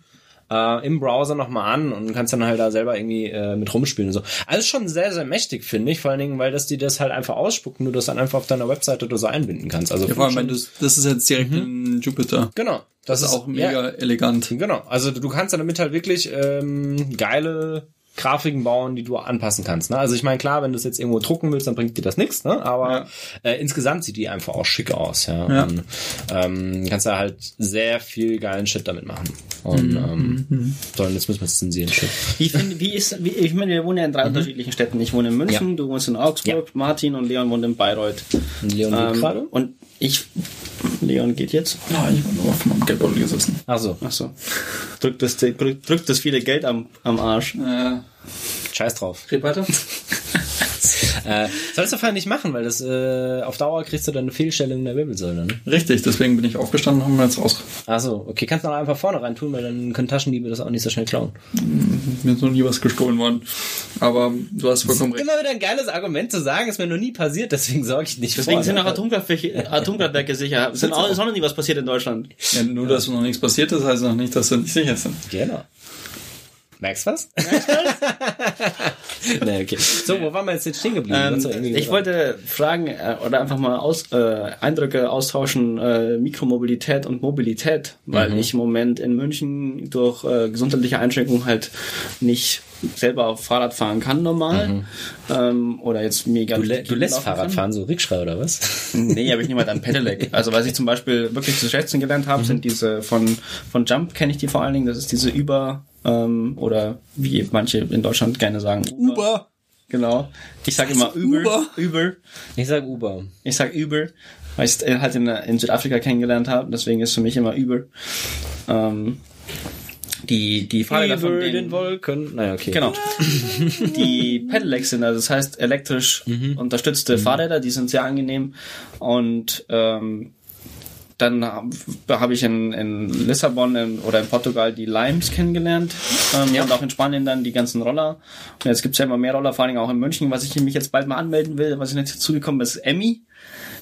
äh, im Browser nochmal an und kannst dann halt da selber irgendwie äh, mit rumspielen und so. Also schon sehr, sehr mächtig, finde ich, vor allen Dingen, weil das die das halt einfach ausspuckt und du das dann einfach auf deiner Webseite oder so einbinden kannst. Also Ja, vor allem, wenn du, das ist jetzt direkt in Jupyter. Genau. Das, ist auch mega Ja, elegant. genau. Also du kannst damit halt wirklich ähm, geile Grafiken bauen, die du anpassen kannst. Ne? Also ich meine, klar, wenn du es jetzt irgendwo drucken willst, dann bringt dir das nichts, ne? aber äh, insgesamt sieht die einfach auch schick aus. Ja? Ja. Und, ähm, kannst da halt sehr viel geilen Shit damit machen. Und ähm, so, und jetzt müssen wir es zensieren. Shit. Wie, find, wie ist, wie, ich meine, wir wohnen ja in drei unterschiedlichen Städten. Ich wohne in München, Ja. du wohnst in Augsburg, Ja. Martin und Leon wohnt in Bayreuth. Und Leon Ähm, gerade? und ich, Leon geht jetzt. Ja, ich war nur auf meinem Geldbeutel gesessen. Ach so, Ach so. Drückt das, drückt, drückt das viele Geld am, am Arsch. Äh, scheiß drauf. red weiter. [LAUGHS] Äh, sollst du vorher nicht machen, weil das äh, auf Dauer kriegst du dann eine Fehlstellung in der Wirbelsäule. Ne? Richtig, deswegen bin ich aufgestanden und haben wir jetzt raus. Ach so, okay, kannst du noch einfach vorne rein tun, weil dann können Taschendiebe das auch nicht so schnell klauen. Mir ist noch nie was gestohlen worden. Aber du hast vollkommen recht. Immer wieder ein geiles Argument zu sagen, ist mir noch nie passiert, deswegen sorge ich nicht Deswegen vor. sind auch Atomkraftwerke, [LAUGHS] Atomkraftwerke sicher. Sind auch, ist auch noch nie was passiert in Deutschland. Ja, nur, dass noch nichts passiert ist, heißt noch nicht, dass wir nicht sicher sind. Genau. Merkst was? [LAUGHS] [LAUGHS] nee, okay. So, wo waren wir jetzt, jetzt stehen geblieben? Ähm, ich wollte fragen äh, oder einfach mal aus, äh, Eindrücke austauschen, äh, Mikromobilität und Mobilität, weil Mhm. ich im Moment in München durch äh, gesundheitliche Einschränkungen halt nicht selber auf Fahrrad fahren kann normal. Ähm, oder jetzt mega Mhm. Du, lä du lässt Fahrrad kann. fahren, so Rickschrei oder was? Nee, habe ich niemand an Pedelec. [LAUGHS] Also was ich zum Beispiel wirklich zu schätzen gelernt habe, Mhm. sind diese von von Jump kenne ich die vor allen Dingen. Das ist diese Uber ähm, oder wie manche in Deutschland gerne sagen Uber. Genau. Ich sage immer Uber. Uber? Uber. Ich sag Uber. Ich sag Uber, weil ich es äh, halt in, in Südafrika kennengelernt habe. Deswegen ist für mich immer Uber. Ähm, die die Fahrräder von Über denen, den Wolken. Naja, okay. Genau. [LAUGHS] die Pedelecs sind, also das heißt elektrisch unterstützte Fahrräder, die sind sehr angenehm und ähm, dann habe hab ich in, in Lissabon in, oder in Portugal die Limes kennengelernt ähm, und auch in Spanien dann die ganzen Roller. Und jetzt gibt's ja immer mehr Roller, vor allem auch in München, was ich mich jetzt bald mal anmelden will, was ich nicht dazugekommen bin, ist Emmy.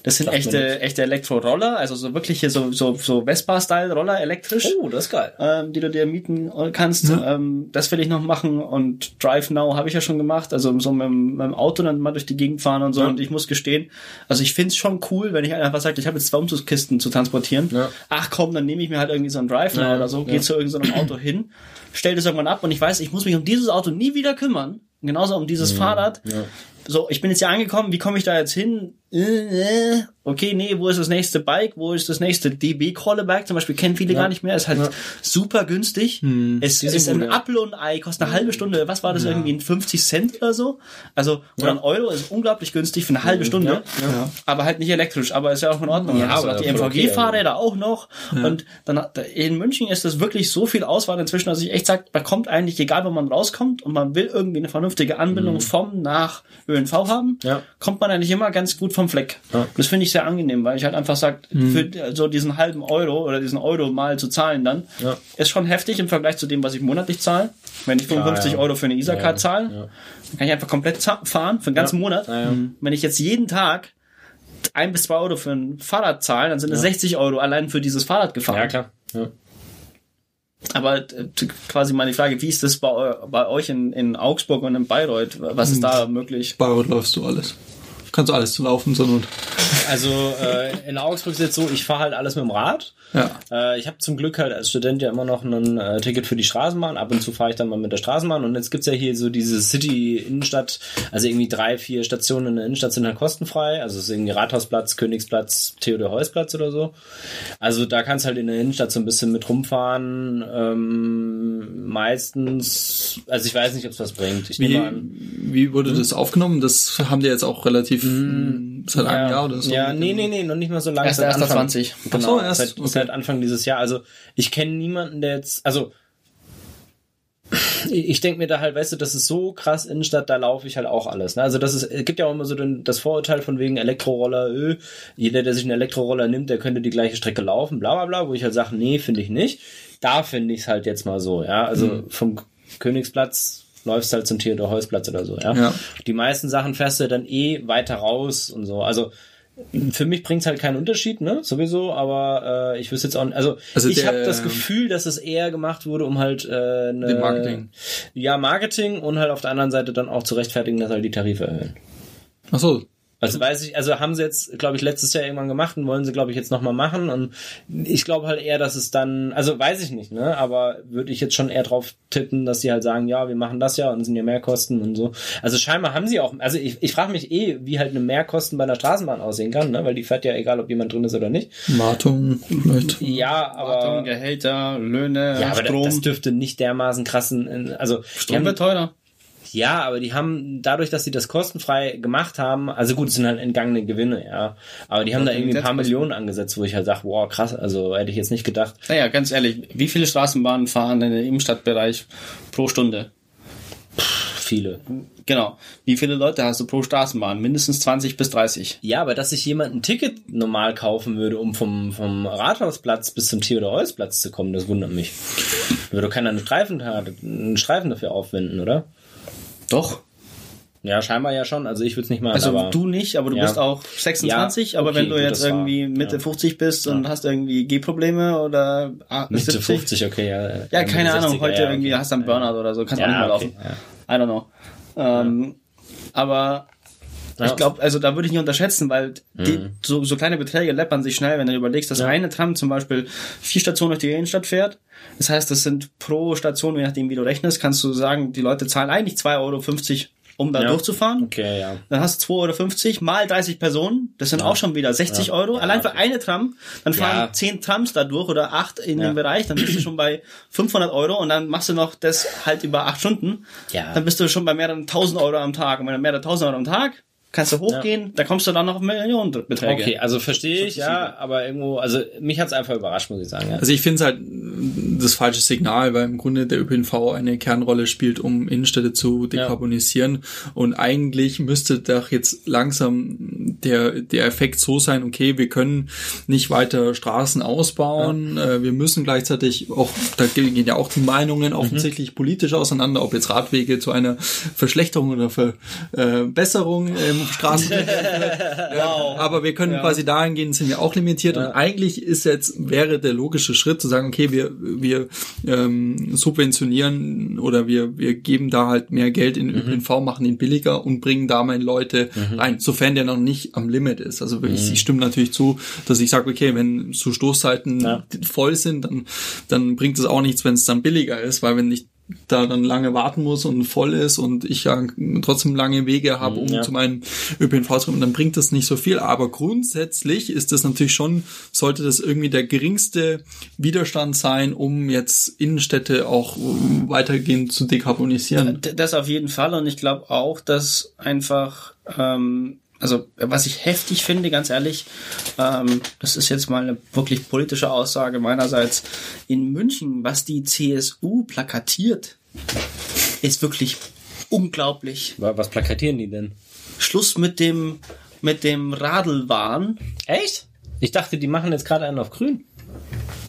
Das sind Sagt echte, echte Elektro-Roller, also so wirkliche so, so, so Vespa-Style-Roller elektrisch Oh, das ist geil. ähm, die du dir mieten kannst. Ähm, das will ich noch machen und Drive Now habe ich ja schon gemacht, also so mit, dem- mit dem Auto dann mal durch die Gegend fahren und so. Und ich muss gestehen, also ich find's schon cool, wenn ich einfach sage, ich habe jetzt zwei Umzugskisten zu transportieren. Ja. Ach komm, dann nehme ich mir halt irgendwie so ein Drive Now Ja, oder so, ja. geh zu irgendeinem [CLEARS THROAT] Auto hin, stell das irgendwann ab und ich weiß, ich muss mich um dieses Auto nie wieder kümmern. Genauso um dieses Fahrrad. So, ich bin jetzt hier angekommen, wie komme ich da jetzt hin? Äh, äh, okay, nee, wo ist das nächste Bike? Wo ist das nächste DB Callback? Zum Beispiel kennen viele gar nicht mehr. Ist halt super günstig. Es sind ist ein gut, ja. Apfel und ein Ei, kostet eine halbe Stunde. Was war das irgendwie? 50 Cent oder so? Also, oder ein Euro ist unglaublich günstig für eine halbe Stunde. Aber halt nicht elektrisch, aber ist ja auch in Ordnung. Ja, hast du aber die voll okay, MVG-Fahrräder auch noch. Und dann in München ist das wirklich so viel Auswahl inzwischen, dass ich echt sage, man kommt eigentlich, egal wo man rauskommt und man will irgendwie eine vernünftige Anbindung vom nach ÖNV haben, Ja. kommt man eigentlich immer ganz gut vom Fleck. Das finde ich sehr angenehm, weil ich halt einfach sage, für so diesen halben Euro oder diesen Euro mal zu zahlen dann, Ja. ist schon heftig im Vergleich zu dem, was ich monatlich zahle. Wenn ich 55 ja. Euro für eine Isar-Card Ja, zahle, ja. dann kann ich einfach komplett fahren für den ganzen Ja. Monat. Ja, ja. Wenn ich jetzt jeden Tag ein bis zwei Euro für ein Fahrrad zahle, dann sind es 60 Euro allein für dieses Fahrrad gefahren. Ja, klar. Ja. Aber äh, quasi meine Frage, wie ist das bei, bei euch in, in Augsburg und in Bayreuth? Was ist da möglich? Bayreuth läufst du alles. Kannst du alles zu laufen, sondern Also äh, in Augsburg ist jetzt so, ich fahre halt alles mit dem Rad. Ja. Äh, ich habe zum Glück halt als Student ja immer noch ein äh, Ticket für die Straßenbahn. Ab und zu fahre ich dann mal mit der Straßenbahn. Und jetzt gibt's ja hier so diese City-Innenstadt, also irgendwie drei, vier Stationen in der Innenstadt sind halt kostenfrei. Also es ist irgendwie Rathausplatz, Königsplatz, Theodor-Heuss-Platz oder so. Also da kannst halt in der Innenstadt so ein bisschen mit rumfahren. Ähm, meistens, also ich weiß nicht, ob es was bringt. Ich Wie, nehme an. wie wurde das aufgenommen? Das haben die jetzt auch relativ mh, seit einem Jahr oder so. Ja, nee, nee, nee, noch nicht mal so lange. Erster, seit erster Anfang. 20. Genau, Ach so, erst- seit, okay. seit Anfang dieses Jahr. Also ich kenne niemanden, der jetzt, also ich ich denke mir da halt, weißt du, das ist so krass Innenstadt, da laufe ich halt auch alles. Ne? Also das ist, es gibt ja auch immer so den, das Vorurteil von wegen Elektroroller, öh, jeder, der sich einen Elektroroller nimmt, der könnte die gleiche Strecke laufen, bla bla bla, wo ich halt sage, nee, finde ich nicht. Da finde ich es halt jetzt mal so, ja. Also Mhm. vom Königsplatz läufst halt zum Theodor-Heuss-Platz oder so, ja? Ja. Die meisten Sachen fährst du dann eh weiter raus und so. Also für mich bringt's halt keinen Unterschied, ne? Sowieso, aber äh, ich wüsste jetzt auch nicht. Also, Also ich habe das Gefühl, dass es eher gemacht wurde, um halt äh, ne, Marketing. Ja, Marketing und halt auf der anderen Seite dann auch zu rechtfertigen, dass halt die Tarife erhöhen. Ach so. Also weiß ich, also haben sie jetzt, glaube ich, letztes Jahr irgendwann gemacht und wollen sie, glaube ich, jetzt nochmal machen. Und ich glaube halt eher, dass es dann, also weiß ich nicht, ne? Aber würde ich jetzt schon eher drauf tippen, dass sie halt sagen, ja, wir machen das ja und es sind ja Mehrkosten und so. Also scheinbar haben sie auch, also ich, ich frage mich eh, wie halt eine Mehrkosten bei einer Straßenbahn aussehen kann, ne? Weil die fährt ja egal, ob jemand drin ist oder nicht. Wartung vielleicht. Ja, aber. Wartung, Gehälter, Löhne, ja, aber Strom. das dürfte nicht dermaßen krassen, also Strom wird teurer. Ja, aber die haben, dadurch, dass sie das kostenfrei gemacht haben, also gut, es sind halt entgangene Gewinne, ja. Aber die haben da irgendwie ein paar. Millionen angesetzt, wo ich halt sage, wow, krass, also hätte ich jetzt nicht gedacht. Naja, ganz ehrlich, wie viele Straßenbahnen fahren in den Innenstadtbereich pro Stunde? Viele. Genau. Wie viele Leute hast du pro Straßenbahn? Mindestens 20 bis 30. Ja, aber dass sich jemand ein Ticket normal kaufen würde, um vom, vom Rathausplatz bis zum Theodor-Heuss-Platz zu kommen, das wundert mich. Würde keiner einen Streifen, einen Streifen dafür aufwenden, oder? Doch. Ja, scheinbar ja schon. Also ich würde es nicht machen, Also aber du nicht, aber du Ja. bist auch 26. Ja, aber okay, wenn du jetzt irgendwie Mitte ja. 50 bist und hast irgendwie Gehprobleme oder ah, Mitte 70. 50, okay, ja. Ja, keine Ahnung, 60er, heute ja, irgendwie okay. hast du einen Burnout oder so, kannst auch nicht mehr okay, laufen. I don't know. Ähm, Aber Ja. ich glaube, also da würde ich nicht unterschätzen, weil die, Mhm. so, so kleine Beträge läppern sich schnell, wenn du überlegst, dass eine Tram zum Beispiel vier Stationen durch die Innenstadt fährt. Das heißt, das sind pro Station, je nachdem wie du rechnest, kannst du sagen, die Leute zahlen eigentlich 2,50 Euro, um da Ja. durchzufahren. Okay, ja. Dann hast du 2,50 Euro mal 30 Personen, das sind auch schon wieder 60 Euro. Allein für eine Tram, dann fahren Ja. 10 Trams da durch oder 8 in Ja. dem Bereich, dann bist du schon bei 500 Euro und dann machst du noch das halt über 8 Stunden. Ja. Dann bist du schon bei mehreren 1000 Euro am Tag. Und wenn du mehrere 1000 Euro am Tag, kannst du hochgehen, da kommst du dann noch auf Millionenbeträge. Okay, also verstehe ich, ja, aber irgendwo, also mich hat's einfach überrascht, muss ich sagen. Ja. Also ich finde es halt das falsche Signal, weil im Grunde der ÖPNV eine Kernrolle spielt, um Innenstädte zu dekarbonisieren. Und eigentlich müsste doch jetzt langsam der, der Effekt so sein, okay, wir können nicht weiter Straßen ausbauen, äh, wir müssen gleichzeitig auch, da gehen ja auch die Meinungen offensichtlich politisch auseinander, ob jetzt Radwege zu einer Verschlechterung oder Verbesserung im Straßennetz [LAUGHS] aber wir können quasi dahingehend sind wir auch limitiert. Und eigentlich ist jetzt wäre der logische Schritt zu sagen, okay, wir wir ähm, subventionieren oder wir wir geben da halt mehr Geld in ÖPNV, machen ihn billiger und bringen da meine Leute rein, sofern der noch nicht am Limit ist. Also ich, ich stimme natürlich zu, dass ich sage, okay, wenn so Stoßzeiten Ja. voll sind, dann dann bringt es auch nichts, wenn es dann billiger ist, weil wenn ich da dann lange warten muss und voll ist und ich ja trotzdem lange Wege habe, um ja. zu meinem ÖPNV zu kommen, dann bringt das nicht so viel. Aber grundsätzlich ist das natürlich schon, sollte das irgendwie der geringste Widerstand sein, um jetzt Innenstädte auch weitergehend zu dekarbonisieren. Das auf jeden Fall und ich glaube auch, dass einfach, ähm, also was ich heftig finde, ganz ehrlich, ähm, das ist jetzt mal eine wirklich politische Aussage meinerseits, in München, was die CSU plakatiert, ist wirklich unglaublich. Wa- Was plakatieren die denn? Schluss mit dem mit dem Radlwahn. Echt? Ich dachte, die machen jetzt gerade einen auf grün.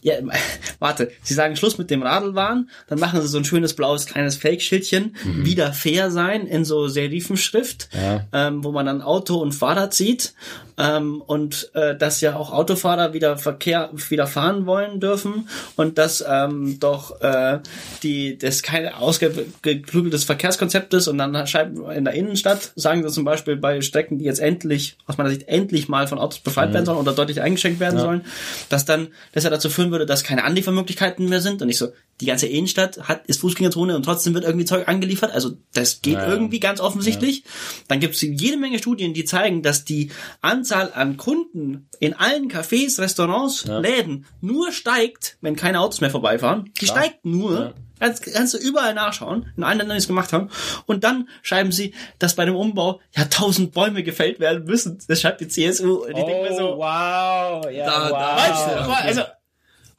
Ja, [LAUGHS] warte, sie sagen Schluss mit dem Radlwahn, dann machen sie so ein schönes blaues kleines Fake-Schildchen, wieder fair sein in so Serifenschrift, Ja. ähm, wo man dann Auto und Fahrrad sieht ähm, und äh, dass ja auch Autofahrer wieder Verkehr wieder fahren wollen dürfen und dass ähm, doch äh, die das kein ausgeklügeltes Verkehrskonzept ist und dann schreiben in der Innenstadt sagen sie zum Beispiel bei Strecken, die jetzt endlich aus meiner Sicht endlich mal von Autos befreit werden sollen oder deutlich eingeschränkt werden sollen, dass dann das ja dazu führen würde, dass keine Anliefermöglichkeiten mehr sind und ich so die ganze Innenstadt hat ist Fußgängerzone und trotzdem wird irgendwie Zeug angeliefert, also das geht Ja, ja. irgendwie ganz offensichtlich. Dann gibt es jede Menge Studien, die zeigen, dass die Anzahl an Kunden in allen Cafés, Restaurants, Läden nur steigt, wenn keine Autos mehr vorbeifahren. Die Klar. steigt nur. Ja. Kannst, kannst du überall nachschauen, in allen Ländern, die es gemacht haben. Und dann schreiben sie, dass bei dem Umbau ja tausend Bäume gefällt werden müssen. Das schreibt die CSU. Und ich denke mir so, Oh, wow. Ja, Da- da- wow. Weißt du, also,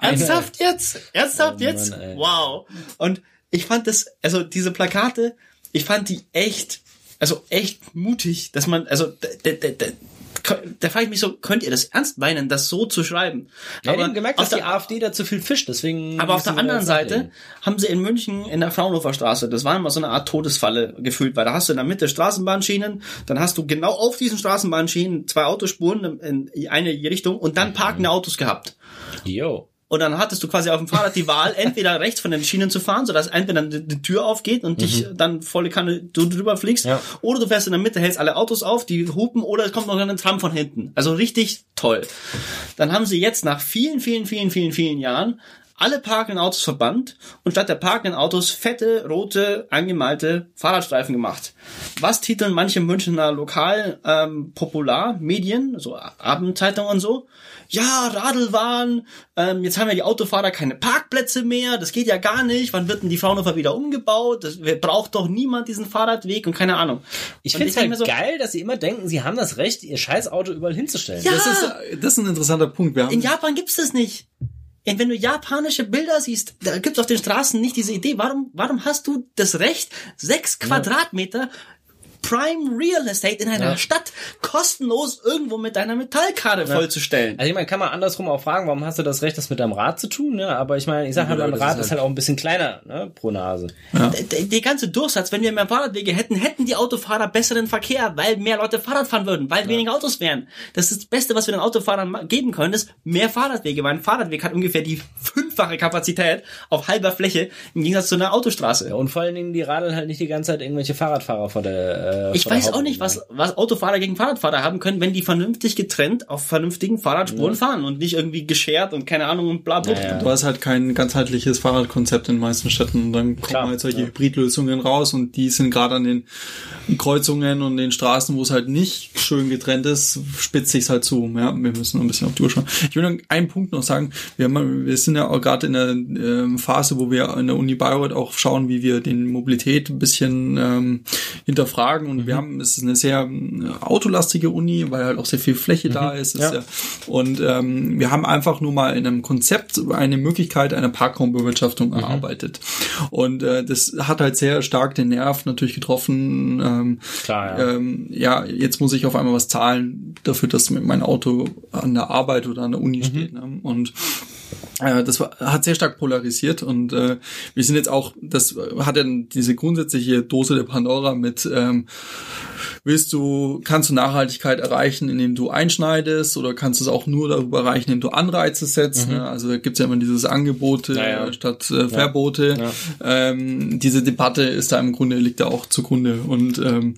ernsthaft jetzt? Ernsthaft Oh jetzt? Mann, wow. Und ich fand das, also diese Plakate, ich fand die echt, also echt mutig, dass man, also, da, da, da, da frage ich mich so, könnt ihr das ernst meinen, das so zu schreiben? Ja, die haben gemerkt, dass die der- AfD da zu viel fischt, deswegen. aber auf der anderen Seite nachlegen. haben sie in München in der Fraunhofer Straße, das war immer so eine Art Todesfalle gefühlt, weil da hast du in der Mitte Straßenbahnschienen, dann hast du genau auf diesen Straßenbahnschienen zwei Autospuren in in eine Richtung und dann parkende Autos gehabt. Jo. Und dann hattest du quasi auf dem Fahrrad die Wahl, [LAUGHS] entweder rechts von den Schienen zu fahren, sodass entweder die, die Tür aufgeht und dich dann volle Kanne drüber fliegst, Ja. oder du fährst in der Mitte, hältst alle Autos auf, die hupen, oder es kommt noch ein Tram von hinten. Also richtig toll. Dann haben sie jetzt nach vielen, vielen, vielen, vielen, vielen Jahren alle parkenden Autos verbannt und statt der parkenden Autos fette, rote, angemalte Fahrradstreifen gemacht. Was titeln manche Münchner Lokal ähm, Popularmedien, so Abendzeitungen und so? Ja, Radlwahn, ähm, jetzt haben ja die Autofahrer keine Parkplätze mehr, das geht ja gar nicht, wann wird denn die Fraunhofer wieder umgebaut? Das braucht doch niemand diesen Fahrradweg und keine Ahnung. Ich finde es halt so, geil, dass sie immer denken, sie haben das Recht, ihr scheiß Auto überall hinzustellen. Ja. Das ist, das ist ein interessanter Punkt. Wir haben, In Japan gibt's das nicht. Und wenn du japanische Bilder siehst, da gibt's auf den Straßen nicht diese Idee. Warum, warum hast du das Recht, sechs Quadratmeter Prime Real Estate in einer Ja. Stadt kostenlos irgendwo mit deiner Metallkarre vollzustellen? Also ich meine, kann man andersrum auch fragen, warum hast du das Recht, das mit deinem Rad zu tun? Ne? Aber ich meine, ich sag halt, Ja, mein das Rad ist ist halt- halt auch ein bisschen kleiner ne? pro Nase. Der, der ganze Durchsatz, wenn wir mehr Fahrradwege hätten, hätten die Autofahrer besseren Verkehr, weil mehr Leute Fahrrad fahren würden, weil weniger Autos wären. Das ist das Beste, was wir den Autofahrern geben können, ist mehr Fahrradwege, weil ein Fahrradweg hat ungefähr die fünffache Kapazität auf halber Fläche im Gegensatz zu einer Autostraße. Ja, und vor allen Dingen, die radeln halt nicht die ganze Zeit irgendwelche Fahrradfahrer vor der äh, Ich weiß auch nicht, was, was Autofahrer gegen Fahrradfahrer haben können, wenn die vernünftig getrennt auf vernünftigen Fahrradspuren fahren und nicht irgendwie geschert und keine Ahnung und bla bla. Ja, ja. Du hast halt kein ganzheitliches Fahrradkonzept in den meisten Städten. Und dann kommen Klar, halt solche ja. Hybridlösungen raus und die sind gerade an den Kreuzungen und den Straßen, wo es halt nicht schön getrennt ist, spitzt sich's halt zu. Ja, wir müssen noch ein bisschen auf die Uhr schauen. Ich will noch einen Punkt noch sagen. Wir, haben, wir sind ja auch gerade in der ähm, Phase, wo wir an der Uni Bayreuth auch schauen, wie wir den Mobilität ein bisschen ähm, hinterfragen. Und Mhm. wir haben, es ist eine sehr ähm, autolastige Uni, weil halt auch sehr viel Fläche da ist. Mhm. Ja. ist ja, und ähm, wir haben einfach nur mal in einem Konzept eine Möglichkeit einer Parkraumbewirtschaftung Mhm. erarbeitet. Und äh, das hat halt sehr stark den Nerv natürlich getroffen. Ähm, Klar, ja. ähm, ja, jetzt muss ich auf einmal was zahlen dafür, dass mein Auto an der Arbeit oder an der Mhm. Uni steht. Ne? Und äh, das war, hat sehr stark polarisiert und äh, wir sind jetzt auch, das hat dann diese grundsätzliche Dose der Pandora mit ähm, willst du, kannst du Nachhaltigkeit erreichen, indem du einschneidest oder kannst du es auch nur darüber erreichen, indem du Anreize setzt. Ne? Also da gibt's ja immer dieses Angebote Ja, ja. äh, statt äh, Verbote. Ähm, diese Debatte ist da im Grunde, liegt da auch zugrunde. Und ähm,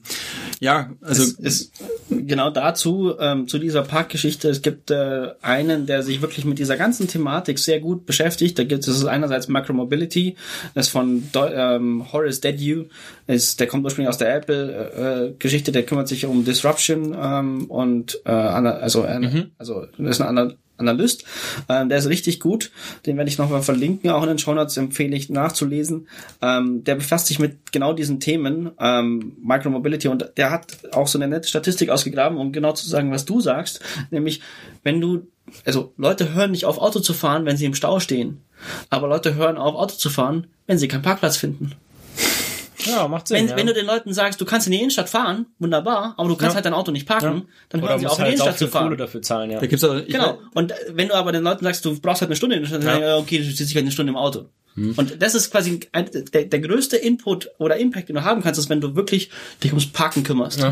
ja, also es ist genau dazu, ähm, zu dieser Parkgeschichte, es gibt äh, einen, der sich wirklich mit dieser ganzen Thematik sehr gut beschäftigt. Da gibt es das ist einerseits Micromobility, das ist von Do ähm, Horace Dediu, ist, der kommt ursprünglich aus der Apple-Geschichte, der kümmert sich um Disruption ähm, und äh, also, äh, also das ist ein Ana- Analyst, ähm, der ist richtig gut, den werde ich nochmal verlinken, auch in den Shownotes empfehle ich nachzulesen. Ähm, der befasst sich mit genau diesen Themen, ähm, Micromobility und der hat auch so eine nette Statistik ausgegraben, um genau zu sagen, was du sagst, nämlich wenn du, also Leute hören nicht auf Auto zu fahren, wenn sie im Stau stehen, aber Leute hören auf Auto zu fahren, wenn sie keinen Parkplatz finden. Ja, macht Sinn, Wenn, ja. wenn du den Leuten sagst, du kannst in die Innenstadt fahren, wunderbar, aber du kannst Ja. halt dein Auto nicht parken, dann hören Oder sie musst auf, in die halt auch Innenstadt zu fahren. Kohle dafür zahlen, ja. Da gibt's auch, ich Genau. Und äh, wenn du aber den Leuten sagst, du brauchst halt eine Stunde in der Stadt, dann sagen, ja, okay, du sitzt dich halt eine Stunde im Auto. Hm. Und das ist quasi ein, der, der größte Input oder Impact, den du haben kannst, ist, wenn du wirklich dich ums Parken kümmerst.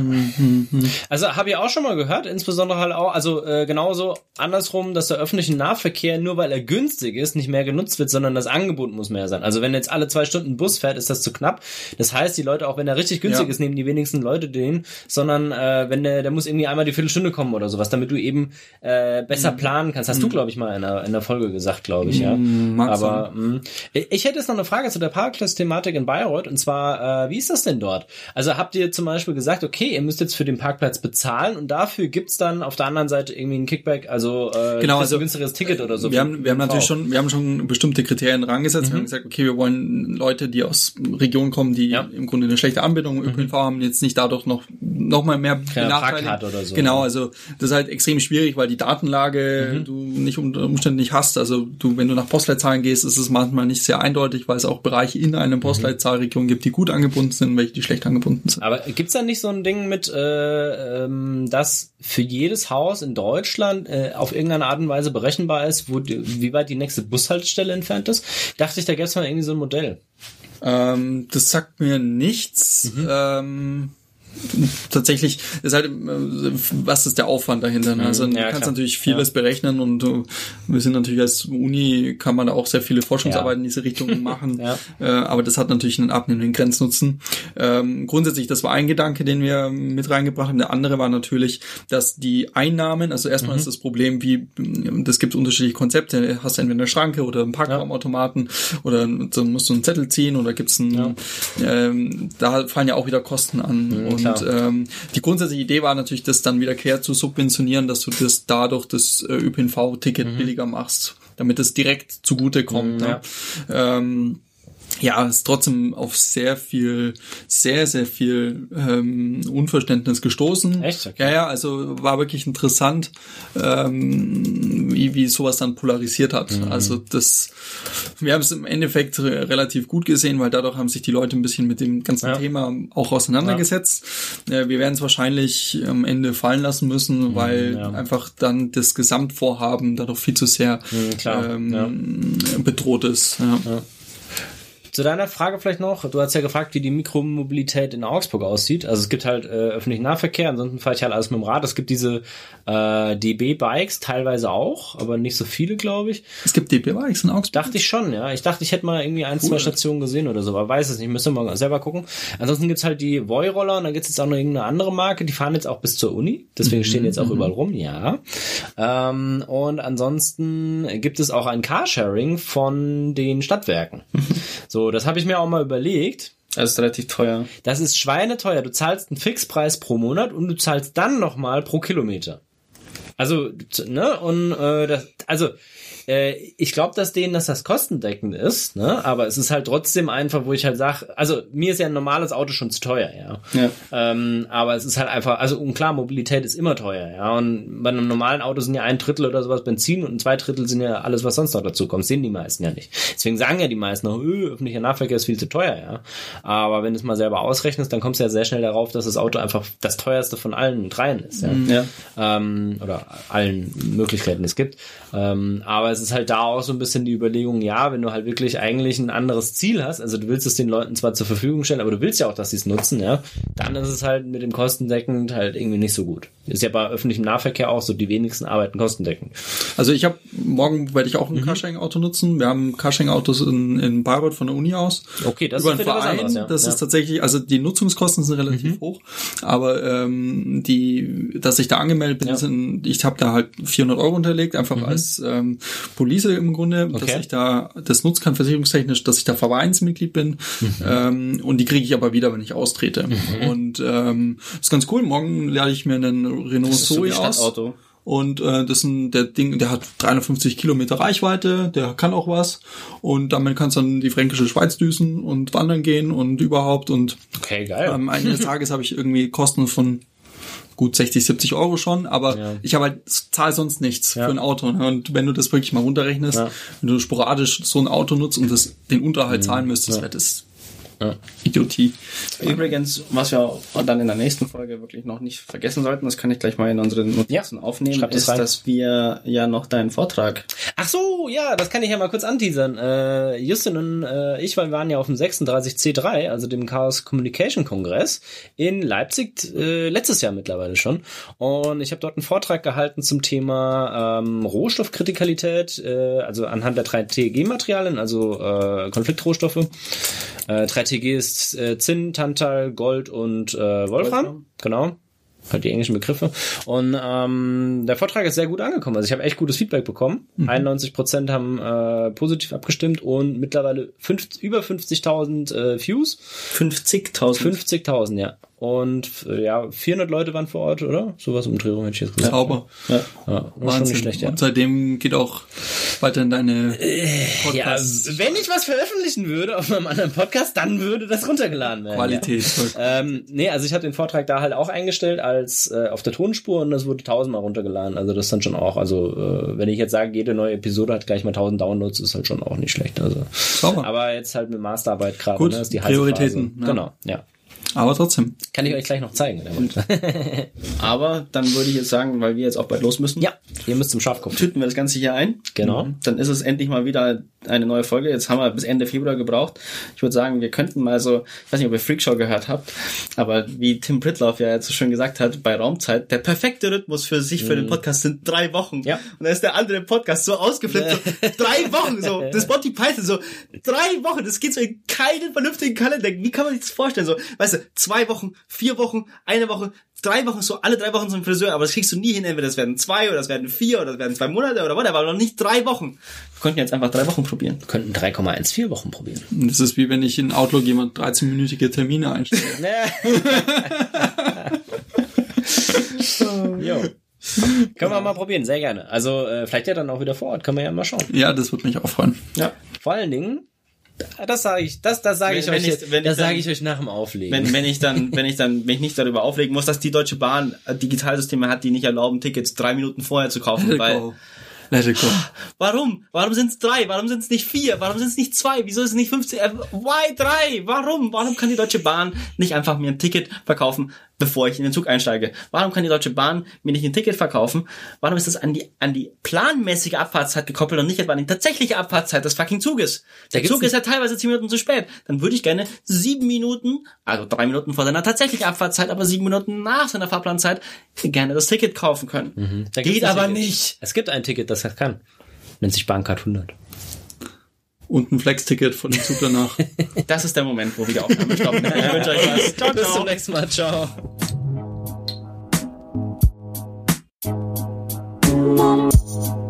Also habe ich auch schon mal gehört, insbesondere halt auch, also äh, genauso andersrum, dass der öffentliche Nahverkehr nur weil er günstig ist, nicht mehr genutzt wird, sondern das Angebot muss mehr sein. Also wenn jetzt alle zwei Stunden ein Bus fährt, ist das zu knapp. Das heißt, die Leute, auch wenn er richtig günstig Ja. ist, nehmen die wenigsten Leute den, sondern äh, wenn der, der muss irgendwie einmal die Viertelstunde kommen oder sowas, damit du eben äh, besser planen kannst. Hast du, glaube ich, mal in der, in der Folge gesagt, glaube ich, ja. Aber mh. Ich hätte jetzt noch eine Frage zu der Parkplatz-Thematik in Bayreuth und zwar, äh, wie ist das denn dort? Also habt ihr zum Beispiel gesagt, okay, ihr müsst jetzt für den Parkplatz bezahlen und dafür gibt's dann auf der anderen Seite irgendwie ein Kickback, also äh, Genau, also ein günstigeres Ticket oder so. wir haben, wir haben natürlich schon, wir haben schon bestimmte Kriterien rangesetzt. Wir haben gesagt, okay, wir wollen Leute, die aus Regionen kommen, die Ja. im Grunde eine schlechte Anbindung im ÖPNV haben, jetzt nicht dadurch noch, noch mal mehr benachteiligen. Parkkarte oder so. Genau, also das ist halt extrem schwierig, weil die Datenlage du nicht unter Umständen nicht hast. Also du, wenn du nach Postleitzahlen gehst, ist es manchmal nicht sehr eindeutig, weil es auch Bereiche in einer Postleitzahlregion gibt, die gut angebunden sind, welche die schlecht angebunden sind. Aber gibt's da nicht so ein Ding mit, äh, ähm, dass für jedes Haus in Deutschland äh, auf irgendeine Art und Weise berechenbar ist, wo die, wie weit die nächste Bushaltestelle entfernt ist? Dachte ich, da gäbe es mal irgendwie so ein Modell. Ähm, das sagt mir nichts. Ähm, tatsächlich ist halt, äh, was ist der Aufwand dahinter? Ne? Also du Ja, kannst klar. natürlich vieles berechnen und du, wir sind natürlich als Uni, kann man da auch sehr viele Forschungsarbeit Ja. in diese Richtung [LAUGHS] machen. Ja. äh, aber das hat natürlich einen abnehmenden Grenznutzen. Ähm, grundsätzlich, das war ein Gedanke, den wir mit reingebracht haben. Der andere war natürlich, dass die Einnahmen, also erstmal ist das Problem, wie, das gibt unterschiedliche Konzepte. Hast du entweder eine Schranke oder einen Parkraumautomaten oder so musst du einen Zettel ziehen oder gibt's einen, ähm, da fallen ja auch wieder Kosten an. Und ähm, die grundsätzliche Idee war natürlich, das dann wieder quer zu subventionieren, dass du das dadurch das äh, ÖPNV-Ticket billiger machst, damit es direkt zugute kommt. Mhm, ne? ähm, ja, ist trotzdem auf sehr viel, sehr, sehr viel ähm, Unverständnis gestoßen. Echt? Okay. Ja, ja, also war wirklich interessant, ähm, wie, wie sowas dann polarisiert hat. Mhm. Also das, wir haben es im Endeffekt re relativ gut gesehen, weil dadurch haben sich die Leute ein bisschen mit dem ganzen Ja. Thema auch auseinandergesetzt. Äh, wir werden es wahrscheinlich am Ende fallen lassen müssen, weil Mhm, ja. einfach dann das Gesamtvorhaben dadurch viel zu sehr Mhm, ähm, bedroht ist. Ja. Zu deiner Frage vielleicht noch, du hast ja gefragt, wie die Mikromobilität in Augsburg aussieht. Also es gibt halt äh, öffentlichen Nahverkehr, ansonsten fahre ich halt alles mit dem Rad. Es gibt diese äh, DB-Bikes teilweise auch, aber nicht so viele, glaube ich. Es gibt DB-Bikes in Augsburg. Dachte ich schon, ja. Ich dachte, ich hätte mal irgendwie ein, zwei Stationen gesehen oder so, aber weiß es nicht. Müsste mal selber gucken. Ansonsten gibt's halt die Voi-Roller und dann gibt's jetzt auch noch irgendeine andere Marke, die fahren jetzt auch bis zur Uni. Deswegen stehen die jetzt auch überall rum, ja. Ähm, und ansonsten gibt es auch ein Carsharing von den Stadtwerken. [LAUGHS] so, das habe ich mir auch mal überlegt. Das ist relativ teuer. Das ist schweineteuer. Du zahlst einen Fixpreis pro Monat und du zahlst dann nochmal pro Kilometer. Also, ne, und äh, das, also äh, ich glaube, dass denen, dass das kostendeckend ist, ne, aber es ist halt trotzdem einfach, wo ich halt sage, also mir ist ja ein normales Auto schon zu teuer, ja. Ja. Ähm, aber es ist halt einfach, also und klar, Mobilität ist immer teuer, ja. Und bei einem normalen Auto sind ja ein Drittel oder sowas Benzin und zwei Drittel sind ja alles, was sonst noch dazu kommt. Sehen die meisten ja nicht. Deswegen sagen ja die meisten noch, öh, öffentlicher Nahverkehr ist viel zu teuer, ja. Aber wenn du es mal selber ausrechnest, dann kommst du ja sehr schnell darauf, dass das Auto einfach das teuerste von allen dreien ist, ja. Ja. Ähm, oder allen Möglichkeiten, die es gibt. Ähm, aber es ist halt da auch so ein bisschen die Überlegung, ja, wenn du halt wirklich eigentlich ein anderes Ziel hast, also du willst es den Leuten zwar zur Verfügung stellen, aber du willst ja auch, dass sie es nutzen, ja, dann ist es halt mit dem kostendeckend halt irgendwie nicht so gut. Ist ja bei öffentlichem Nahverkehr auch so, die wenigsten arbeiten kostendeckend. Also ich habe morgen werde ich auch ein Mhm. Carsharing-Auto nutzen. Wir haben Carsharing-Autos in, in Bayreuth von der Uni aus. Okay, das über ist einen Verein. anderes, ja. Das Ja. Mhm. ist tatsächlich, also die Nutzungskosten sind relativ hoch, aber ähm, die, dass ich da angemeldet bin, Ja. Mhm. sind, ich habe da halt 400 Euro unterlegt, einfach als ähm, Police im Grunde, dass Okay. ich da das nutzen kann versicherungstechnisch, dass ich da Vereinsmitglied bin Mhm. ähm, und die kriege ich aber wieder, wenn ich austrete. Und ähm, ist ganz cool. Morgen lade ich mir einen Renault so Zoe wie aus. Und äh, das ist ein, der Ding, der hat 350 Kilometer Reichweite, der kann auch was. Und damit kannst du dann die fränkische Schweiz düsen und wandern gehen und überhaupt. Und Okay, geil. Ende des [LAUGHS] Tages habe ich irgendwie Kosten von gut 60, 70 Euro schon, aber Ja. ich habe halt zahl sonst nichts Ja. für ein Auto. Ne? Und wenn du das wirklich mal runterrechnest, Ja. wenn du sporadisch so ein Auto nutzt und das den Unterhalt zahlen müsstest, wäre das Idiotie. Übrigens, was wir dann in der nächsten Folge wirklich noch nicht vergessen sollten, das kann ich gleich mal in unsere Notizen aufnehmen, schreib das ist, rein. dass wir ja noch deinen Vortrag Ach so, ja, das kann ich ja mal kurz anteasern. Äh, Justin und äh, ich wir waren ja auf dem 36C3, also dem Chaos Communication Kongress in Leipzig, äh, letztes Jahr mittlerweile schon. Und ich habe dort einen Vortrag gehalten zum Thema ähm, Rohstoffkritikalität, äh, also anhand der 3TG-Materialien, also äh, Konfliktrohstoffe. Äh, 3TG ist äh, Zinn, Tantal, Gold und äh, Wolfram. Wolfram. Genau. Halt die englischen Begriffe. Und ähm, der Vortrag ist sehr gut angekommen. Also ich habe echt gutes Feedback bekommen. 91 Prozent haben äh, positiv abgestimmt und mittlerweile fünf, über 50.000 äh, Views. 50.000. 50.000, ja. Und äh, ja, 400 Leute waren vor Ort, oder? Sowas um Drehung hätte ich jetzt gesagt. Sauber. Ja. Ja, schon Wahnsinn. nicht schlecht, ja. Und seitdem geht auch weiterhin deine Ja, Podcast wenn ich was veröffentlichen würde auf meinem anderen Podcast, dann würde das runtergeladen werden. Qualität. Ja. Ähm, nee, also ich hatte den Vortrag da halt auch eingestellt als äh, auf der Tonspur und das wurde tausendmal runtergeladen. Also das dann schon auch. Also äh, wenn ich jetzt sage, jede neue Episode hat gleich mal tausend Downloads, ist halt schon auch nicht schlecht. Also, Sauber. aber jetzt halt mit Masterarbeit gerade. Gut, ne, ist die Prioritäten, ja. Genau, ja. Aber trotzdem. Kann ich euch gleich noch zeigen. wenn ihr wollt. Aber dann würde ich jetzt sagen, weil wir jetzt auch bald los müssen, ja, ihr müsst zum Schafkopf. tüten wir das Ganze hier ein. Genau. Mhm. Dann ist es endlich mal wieder eine neue Folge. Jetzt haben wir bis Ende Februar gebraucht. Ich würde sagen, wir könnten mal so, ich weiß nicht, ob ihr Freakshow gehört habt, aber wie Tim Pritloff ja jetzt so schön gesagt hat, bei Raumzeit, der perfekte Rhythmus für sich, für den Podcast sind drei Wochen. Mhm. Ja. Und da ist der andere Podcast so ausgeflippt, so, [LAUGHS] drei Wochen, so, das Monty Python, so, drei Wochen, das geht so in keinen vernünftigen Kalender. Wie kann man sich das vorstellen? So, weißt du, zwei Wochen, vier Wochen, eine Woche, drei Wochen, so alle drei Wochen zum Friseur, aber das kriegst du nie hin, entweder das werden zwei oder das werden vier oder das werden zwei Monate oder whatever, aber noch nicht drei Wochen. Wir könnten jetzt einfach drei Wochen probieren. Wir könnten 3,14 Wochen probieren. Das ist wie wenn ich in Outlook jemand 13-minütige Termine einstelle. [LAUGHS] [LAUGHS] jo. Können wir mal probieren, sehr gerne. Also äh, vielleicht ja dann auch wieder vor Ort, können wir ja mal schauen. ja, das würde mich auch freuen. Ja. Vor allen Dingen, das sage ich, das, das sage ich wenn euch ich- jetzt, das sage ich euch nach dem Auflegen. Wenn, wenn ich dann, wenn ich dann, wenn ich nicht darüber auflegen muss, dass die Deutsche Bahn äh, Digitalsysteme hat, die nicht erlauben, Tickets drei Minuten vorher zu kaufen, [LAUGHS] weil, go. warum? Warum sind es drei? Warum sind es nicht vier? Warum sind es nicht zwei? Wieso ist es nicht 15? Äh, why drei? Warum? Warum kann die Deutsche Bahn nicht einfach mir ein Ticket verkaufen, bevor ich in den Zug einsteige? Warum kann die Deutsche Bahn mir nicht ein Ticket verkaufen? Warum ist das an die, an die planmäßige Abfahrtszeit gekoppelt und nicht etwa an die tatsächliche Abfahrtszeit des fucking Zuges? Der Zug ist ja teilweise zehn Minuten zu spät. Dann würde ich gerne sieben Minuten, also drei Minuten vor seiner tatsächlichen Abfahrtzeit, aber sieben Minuten nach seiner Fahrplanzeit gerne das Ticket kaufen können. Gibt's Geht aber Ticket. nicht. Es gibt ein Ticket, das das halt kann. Nennt sich Bahncard 100. Und ein Flex-Ticket von dem Zug danach. [LAUGHS] das ist der Moment, wo wir die Aufnahme stoppen. Ne? Ich wünsche euch was. Ciao, ciao. Bis zum nächsten Mal. Ciao.